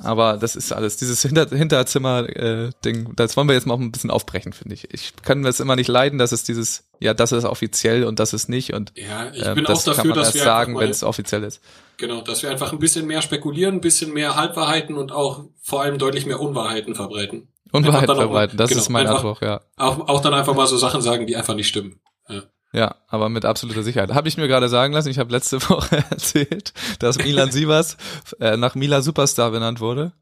Aber das ist alles, dieses Hinter Hinterzimmer-Ding, äh, das wollen wir jetzt mal auch ein bisschen aufbrechen, finde ich. Ich kann das immer nicht leiden, dass es dieses, ja, das ist offiziell und das ist nicht. Und ja, ich äh, bin das auch dafür, kann man dass erst sagen, wenn es offiziell ist. Genau, dass wir einfach ein bisschen mehr spekulieren, ein bisschen mehr Halbwahrheiten und auch vor allem deutlich mehr Unwahrheiten verbreiten. Unwahrheit verbreiten, das genau, ist mein Anspruch, ja. Auch, auch dann einfach mal so Sachen sagen, die einfach nicht stimmen. Ja. Ja, aber mit absoluter Sicherheit. Habe ich mir gerade sagen lassen, ich habe letzte Woche erzählt, dass Milan Sievers äh, nach Mila Superstar benannt wurde.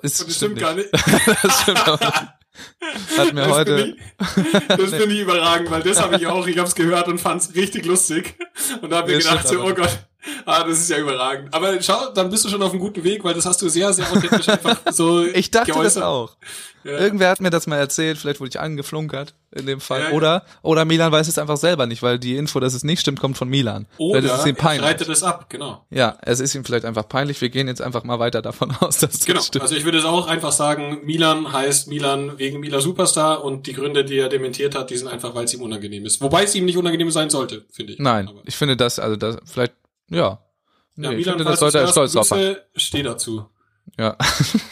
Ist, das stimmt, stimmt gar nicht. das stimmt auch nicht. Hat mir das heute. Find ich, das finde ich überragend, weil das habe ich auch, ich habe es gehört und fand es richtig lustig. Und da habe ich gedacht, so, oh Gott, Ah, das ist ja überragend. Aber schau, dann bist du schon auf einem guten Weg, weil das hast du sehr, sehr authentisch einfach so Ich dachte geäußert. das auch. Ja. Irgendwer hat mir das mal erzählt, vielleicht wurde ich angeflunkert in dem Fall. Ja, ja. Oder, oder Milan weiß es einfach selber nicht, weil die Info, dass es nicht stimmt, kommt von Milan. Oder ist es ihm peinlich. er das ab, genau. Ja, es ist ihm vielleicht einfach peinlich. Wir gehen jetzt einfach mal weiter davon aus, dass das genau. stimmt. Also ich würde es auch einfach sagen, Milan heißt Milan wegen Milan Superstar und die Gründe, die er dementiert hat, die sind einfach, weil es ihm unangenehm ist. Wobei es ihm nicht unangenehm sein sollte, finde ich. Nein, Aber ich finde das, also das, vielleicht, ja, Nee, ja, Milan, ich finde, das sollte er stolz drauf sein. Steh dazu. Ja.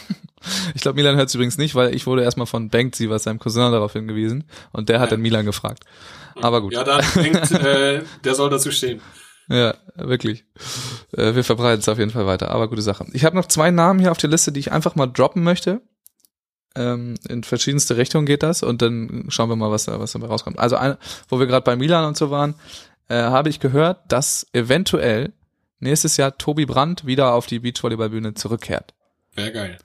ich glaube, Milan hört es übrigens nicht, weil ich wurde erstmal von Bengt was seinem Cousin darauf hingewiesen und der hat ja. dann Milan gefragt. Aber gut. Ja, dann denkt, äh, der soll dazu stehen. Ja, wirklich. Äh, wir verbreiten es auf jeden Fall weiter, aber gute Sache. Ich habe noch zwei Namen hier auf der Liste, die ich einfach mal droppen möchte. Ähm, in verschiedenste Richtungen geht das und dann schauen wir mal, was da was dabei rauskommt. Also, ein, wo wir gerade bei Milan und so waren, äh, habe ich gehört, dass eventuell nächstes Jahr Tobi Brandt wieder auf die Beachvolleyballbühne zurückkehrt. Wäre geil.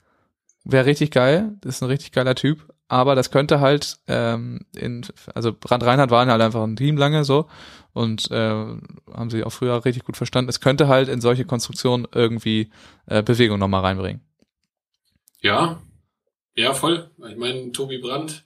Wäre richtig geil. Das ist ein richtig geiler Typ. Aber das könnte halt ähm, in, also Brand Reinhardt waren halt einfach ein Team lange so und äh, haben sie auch früher richtig gut verstanden. Es könnte halt in solche Konstruktionen irgendwie äh, Bewegung nochmal reinbringen. Ja, ja, voll. Ich meine, Tobi Brandt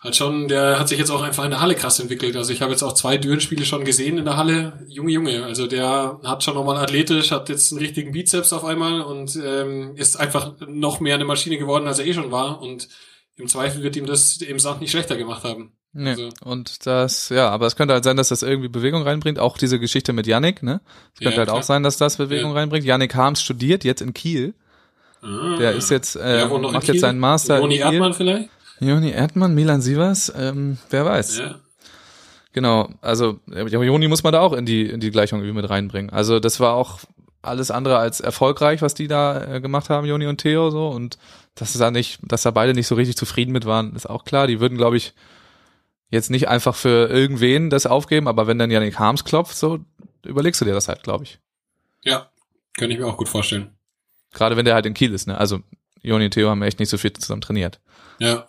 hat schon, der hat sich jetzt auch einfach in der Halle krass entwickelt. Also ich habe jetzt auch zwei Dürenspiele schon gesehen in der Halle. Junge, Junge. Also der hat schon nochmal athletisch, hat jetzt einen richtigen Bizeps auf einmal und ähm, ist einfach noch mehr eine Maschine geworden, als er eh schon war. Und im Zweifel wird ihm das im Sand nicht schlechter gemacht haben. Nee. Also. Und das, ja, aber es könnte halt sein, dass das irgendwie Bewegung reinbringt. Auch diese Geschichte mit Yannick, ne? Es könnte ja, halt klar. auch sein, dass das Bewegung ja. reinbringt. Yannick Harms studiert jetzt in Kiel. Ah, der ist jetzt, äh, macht jetzt seinen Master. Joni Erdmann vielleicht? Joni Erdmann, Milan Sievers, ähm, wer weiß. Ja. Genau, also Joni muss man da auch in die in die Gleichung irgendwie mit reinbringen. Also das war auch alles andere als erfolgreich, was die da äh, gemacht haben, Joni und Theo so und dass da nicht, dass da beide nicht so richtig zufrieden mit waren, ist auch klar. Die würden, glaube ich, jetzt nicht einfach für irgendwen das aufgeben, aber wenn dann Yannick Harms klopft, so überlegst du dir das halt, glaube ich. Ja, könnte ich mir auch gut vorstellen. Gerade wenn der halt in Kiel ist, ne? Also Joni und Theo haben echt nicht so viel zusammen trainiert. Ja.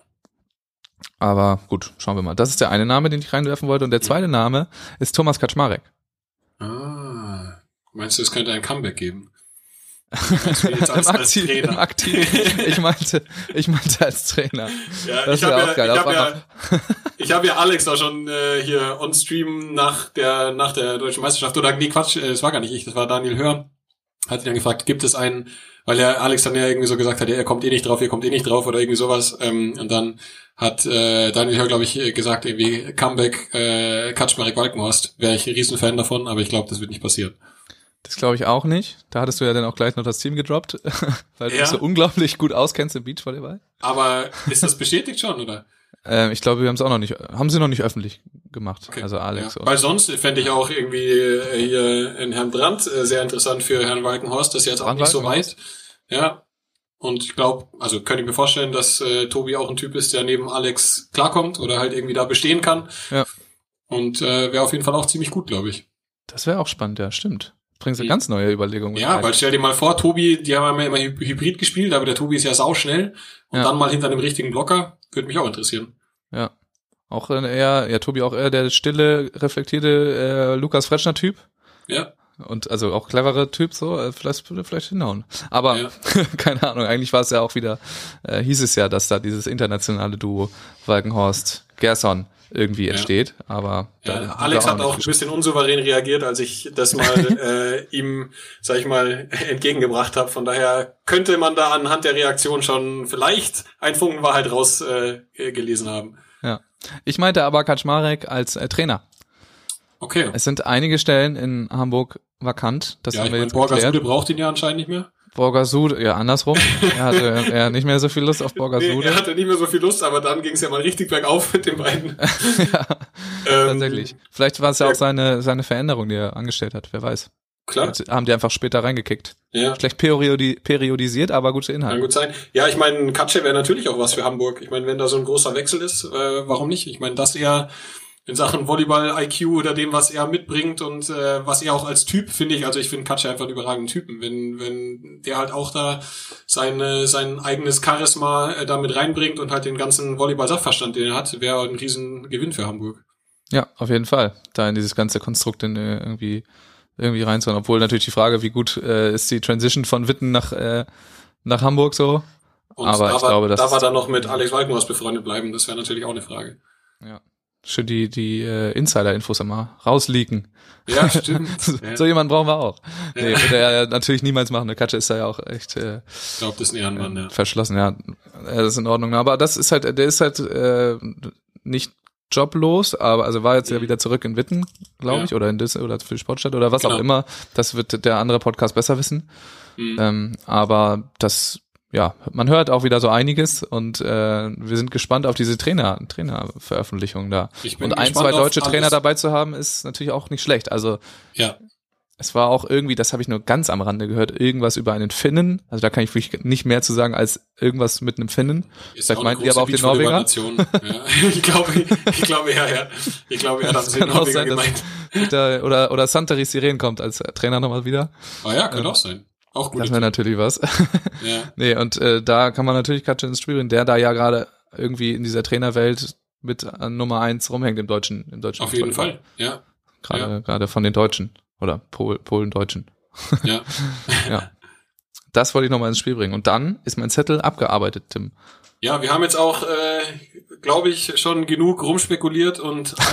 Aber gut, schauen wir mal. Das ist der eine Name, den ich reinwerfen wollte. Und der zweite Name ist Thomas Kaczmarek. Ah. Meinst du, es könnte ein Comeback geben? Als, als Aktiv, Aktiv. Ich meinte, ich meinte als Trainer. Ja, Das ich habe ja, auch geil. ich hab ja, ich hab ja Alex auch schon äh, hier on Stream nach der nach der deutschen Meisterschaft oder nee Quatsch, äh, es war gar nicht ich, das war Daniel Hörn. Hat ihn dann gefragt, gibt es einen, weil er Alex dann ja irgendwie so gesagt hat, ja, er kommt eh nicht drauf, ihr kommt eh nicht drauf oder irgendwie sowas. Ähm, und dann hat äh, Daniel Hörn, glaube ich, äh, gesagt, irgendwie Comeback äh, Kaczmarek Walkenhorst. Wäre ich ein Riesenfan davon, aber ich glaube, das wird nicht passieren. Das glaube ich auch nicht. Da hattest du ja dann auch gleich noch das Team gedroppt, weil du Ja. dich so unglaublich gut auskennst im Beachvolleyball. Aber ist das bestätigt schon, oder? Ähm, ich glaube, wir haben es auch noch nicht, haben sie noch nicht öffentlich gemacht. Okay. Also Alex. Ja. Weil sonst fände ich auch irgendwie äh, hier in Herrn Brandt äh, sehr interessant für Herrn Walkenhorst. Das ist jetzt auch nicht so weit. Ja. Und ich glaube, also könnte ich mir vorstellen, dass äh, Tobi auch ein Typ ist, der neben Alex klarkommt oder halt irgendwie da bestehen kann. Ja. Und äh, wäre auf jeden Fall auch ziemlich gut, glaube ich. Das wäre auch spannend, ja, stimmt. Bringst du ganz neue Überlegungen. Ja, rein. weil stell dir mal vor, Tobi, die haben ja immer Hy- Hybrid gespielt, aber der Tobi ist ja sauschnell. Und Ja. dann mal hinter einem richtigen Blocker, würde mich auch interessieren. Ja. Auch äh, eher, ja, Tobi auch eher der stille, reflektierte äh, Lukas Fretschner Typ. Ja. Und also auch clevere Typ, so, äh, vielleicht würde vielleicht hinhauen. Aber Ja. keine Ahnung, eigentlich war es ja auch wieder, äh, hieß es ja, dass da dieses internationale Duo Walkenhorst Gerson irgendwie entsteht. Aber Ja, haben wir Alex hat auch ein bisschen unsouverän reagiert, als ich das mal äh, ihm, sag ich mal, entgegengebracht habe. Von daher könnte man da anhand der Reaktion schon vielleicht ein Funken Wahrheit raus äh, gelesen haben. Ja. Ich meinte aber Kaczmarek als äh, Trainer. Okay. Es sind einige Stellen in Hamburg vakant. Das ja, haben ich wir meine, jetzt Borger geklärt. Sude braucht ihn ja anscheinend nicht mehr. Borgasude, ja, andersrum. er hatte er nicht mehr so viel Lust auf Nee, Borgasude. er hatte nicht mehr so viel Lust, aber dann ging es ja mal richtig bergauf mit den beiden. ja, Ähm, tatsächlich. Vielleicht war es ja ja. auch seine, seine Veränderung, die er angestellt hat, wer weiß. Klar. Jetzt haben die einfach später reingekickt. Ja. Schlecht periodi periodisiert, aber gute Kann Inhalte. gut sein. Ja, ich meine, Katsche wäre natürlich auch was für Hamburg. Ich meine, wenn da so ein großer Wechsel ist, äh, warum nicht? Ich meine, dass er in Sachen Volleyball-IQ oder dem, was er mitbringt und äh, was er auch als Typ, finde ich, also ich finde Katsche einfach einen überragenden Typen. Wenn, wenn der halt auch da seine, sein eigenes Charisma äh, da mit reinbringt und halt den ganzen Volleyball-Sachverstand, den er hat, wäre ein riesen Gewinn für Hamburg. Ja, auf jeden Fall. Da in dieses ganze Konstrukt in, äh, irgendwie irgendwie reinzuhauen. Obwohl natürlich die Frage, wie gut äh, ist die Transition von Witten nach äh, nach Hamburg so? Und Aber da ich war, glaube, das da war ist- dann noch mit Alex Walkenhaus befreundet bleiben, das wäre natürlich auch eine Frage. Ja. Schön die die äh, Insider-Infos immer rausleaken. Ja, stimmt. ja. So jemanden brauchen wir auch. Nee, würde er ja natürlich niemals machen. Der Katsche ist da ja auch echt äh, Ich glaube, das ist ein Ehrenmann, ja. verschlossen, ja. Äh, Das ist in Ordnung. Aber das ist halt, der ist halt äh, nicht joblos, aber also war jetzt ja Mhm. wieder zurück in Witten, glaube Ja. ich, oder in Dis oder für die Sportstadt oder was Genau. auch immer. Das wird der andere Podcast besser wissen. Mhm. Ähm, aber das, ja, man hört auch wieder so einiges und äh, wir sind gespannt auf diese Trainer, Trainerveröffentlichung da. Ich bin Und ein, zwei deutsche. Trainer dabei zu haben, ist natürlich auch nicht schlecht. Also Ja, es war auch irgendwie, das habe ich nur ganz am Rande gehört, irgendwas über einen Finnen. Also da kann ich wirklich nicht mehr zu sagen als irgendwas mit einem Finnen. Ist ja meinten die aber auch den Norweger. Ja. Ich glaube, ich glaube, ja, ja. Ich glaube, hat Das den kann auch sein, dass gemeint. wieder, oder, oder Santeri Siren kommt als Trainer nochmal wieder. Ah ja, könnte auch sein. Auch gut. Das wäre natürlich was. Ja, nee, und äh, da kann man natürlich Spiel bringen, der da ja gerade irgendwie in dieser Trainerwelt mit Nummer eins rumhängt im deutschen, im deutschen auf jeden. Fall. Ja, Gerade, gerade von den Deutschen. Oder Pol, Polen-Deutschen. ja. Ja. Das wollte ich nochmal ins Spiel bringen. Und dann ist mein Zettel abgearbeitet, Tim. Ja, wir haben jetzt auch, äh, glaube ich, schon genug rumspekuliert und.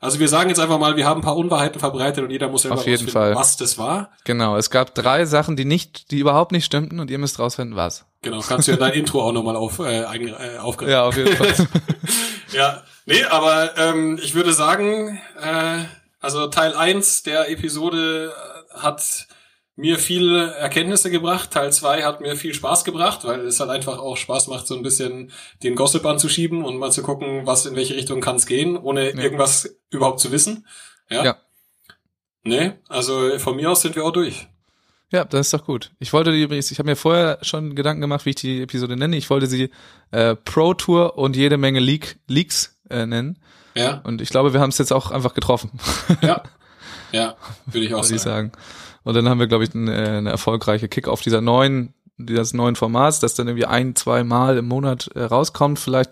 Also wir sagen jetzt einfach mal, wir haben ein paar Unwahrheiten verbreitet und jeder muss selber Auf jeden rausfinden, Fall. was das war. Genau, es gab drei Sachen, die nicht, die überhaupt nicht stimmten und ihr müsst rausfinden, was. Genau, kannst du in dein Intro auch nochmal auf, äh, äh, aufgreifen. Ja, auf jeden Fall. Ja, nee, aber ähm, ich würde sagen, äh, also Teil 1 der Episode hat mir viele Erkenntnisse gebracht. Teil 2 hat mir viel Spaß gebracht, weil es halt einfach auch Spaß macht, so ein bisschen den Gossip anzuschieben und mal zu gucken, was in welche Richtung kann es gehen, ohne Ja. irgendwas überhaupt zu wissen. Ja. Ja. Nee, also von mir aus sind wir auch durch. Ja, das ist doch gut. Ich wollte die übrigens, ich habe mir vorher schon Gedanken gemacht, wie ich die Episode nenne. Ich wollte sie äh, Pro Tour und jede Menge Leak, Leaks äh, nennen. Ja. Und ich glaube, wir haben es jetzt auch einfach getroffen. Ja. Ja, würde ich auch würde ich sagen. Und dann haben wir, glaube ich, eine, eine erfolgreiche Kick auf dieser neuen, dieses neuen Formats, das dann irgendwie ein, zwei Mal im Monat äh, rauskommt, vielleicht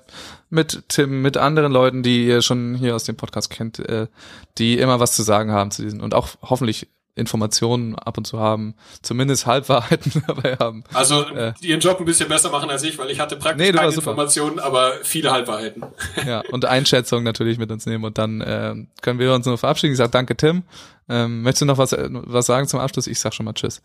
mit Tim, mit anderen Leuten, die ihr schon hier aus dem Podcast kennt, äh, die immer was zu sagen haben zu diesen und auch hoffentlich Informationen ab und zu haben, zumindest Halbwahrheiten dabei haben. Also Äh. die ihren Job ein bisschen besser machen als ich, weil ich hatte praktisch Nee, keine. Informationen, aber viele Halbwahrheiten. Ja, und Einschätzungen natürlich mit uns nehmen und dann äh, können wir uns nur verabschieden. Ich sage danke, Tim. Ähm, möchtest du noch was, äh, was sagen zum Abschluss? Ich sag schon mal Tschüss.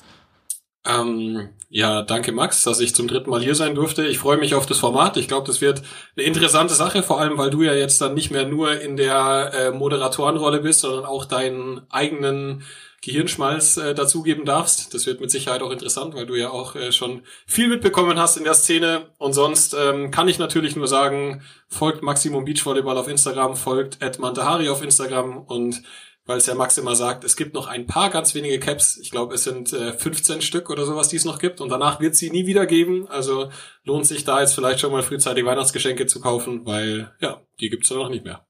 Ähm, ja, danke Max, dass ich zum dritten Mal hier sein durfte. Ich freue mich auf das Format. Ich glaube, das wird eine interessante Sache, vor allem weil du ja jetzt dann nicht mehr nur in der äh, Moderatorenrolle bist, sondern auch deinen eigenen Gehirnschmalz äh, dazugeben darfst. Das wird mit Sicherheit auch interessant, weil du ja auch äh, schon viel mitbekommen hast in der Szene. Und sonst ähm, kann ich natürlich nur sagen, folgt Maximum Beachvolleyball auf Instagram, folgt Ed Mantahari auf Instagram und weil es ja Max immer sagt, es gibt noch ein paar ganz wenige Caps. Ich glaube, es sind äh, 15 Stück oder sowas, die es noch gibt. Und danach wird sie nie wieder geben. Also lohnt sich da jetzt vielleicht schon mal frühzeitig Weihnachtsgeschenke zu kaufen, weil ja, die gibt's dann noch nicht mehr.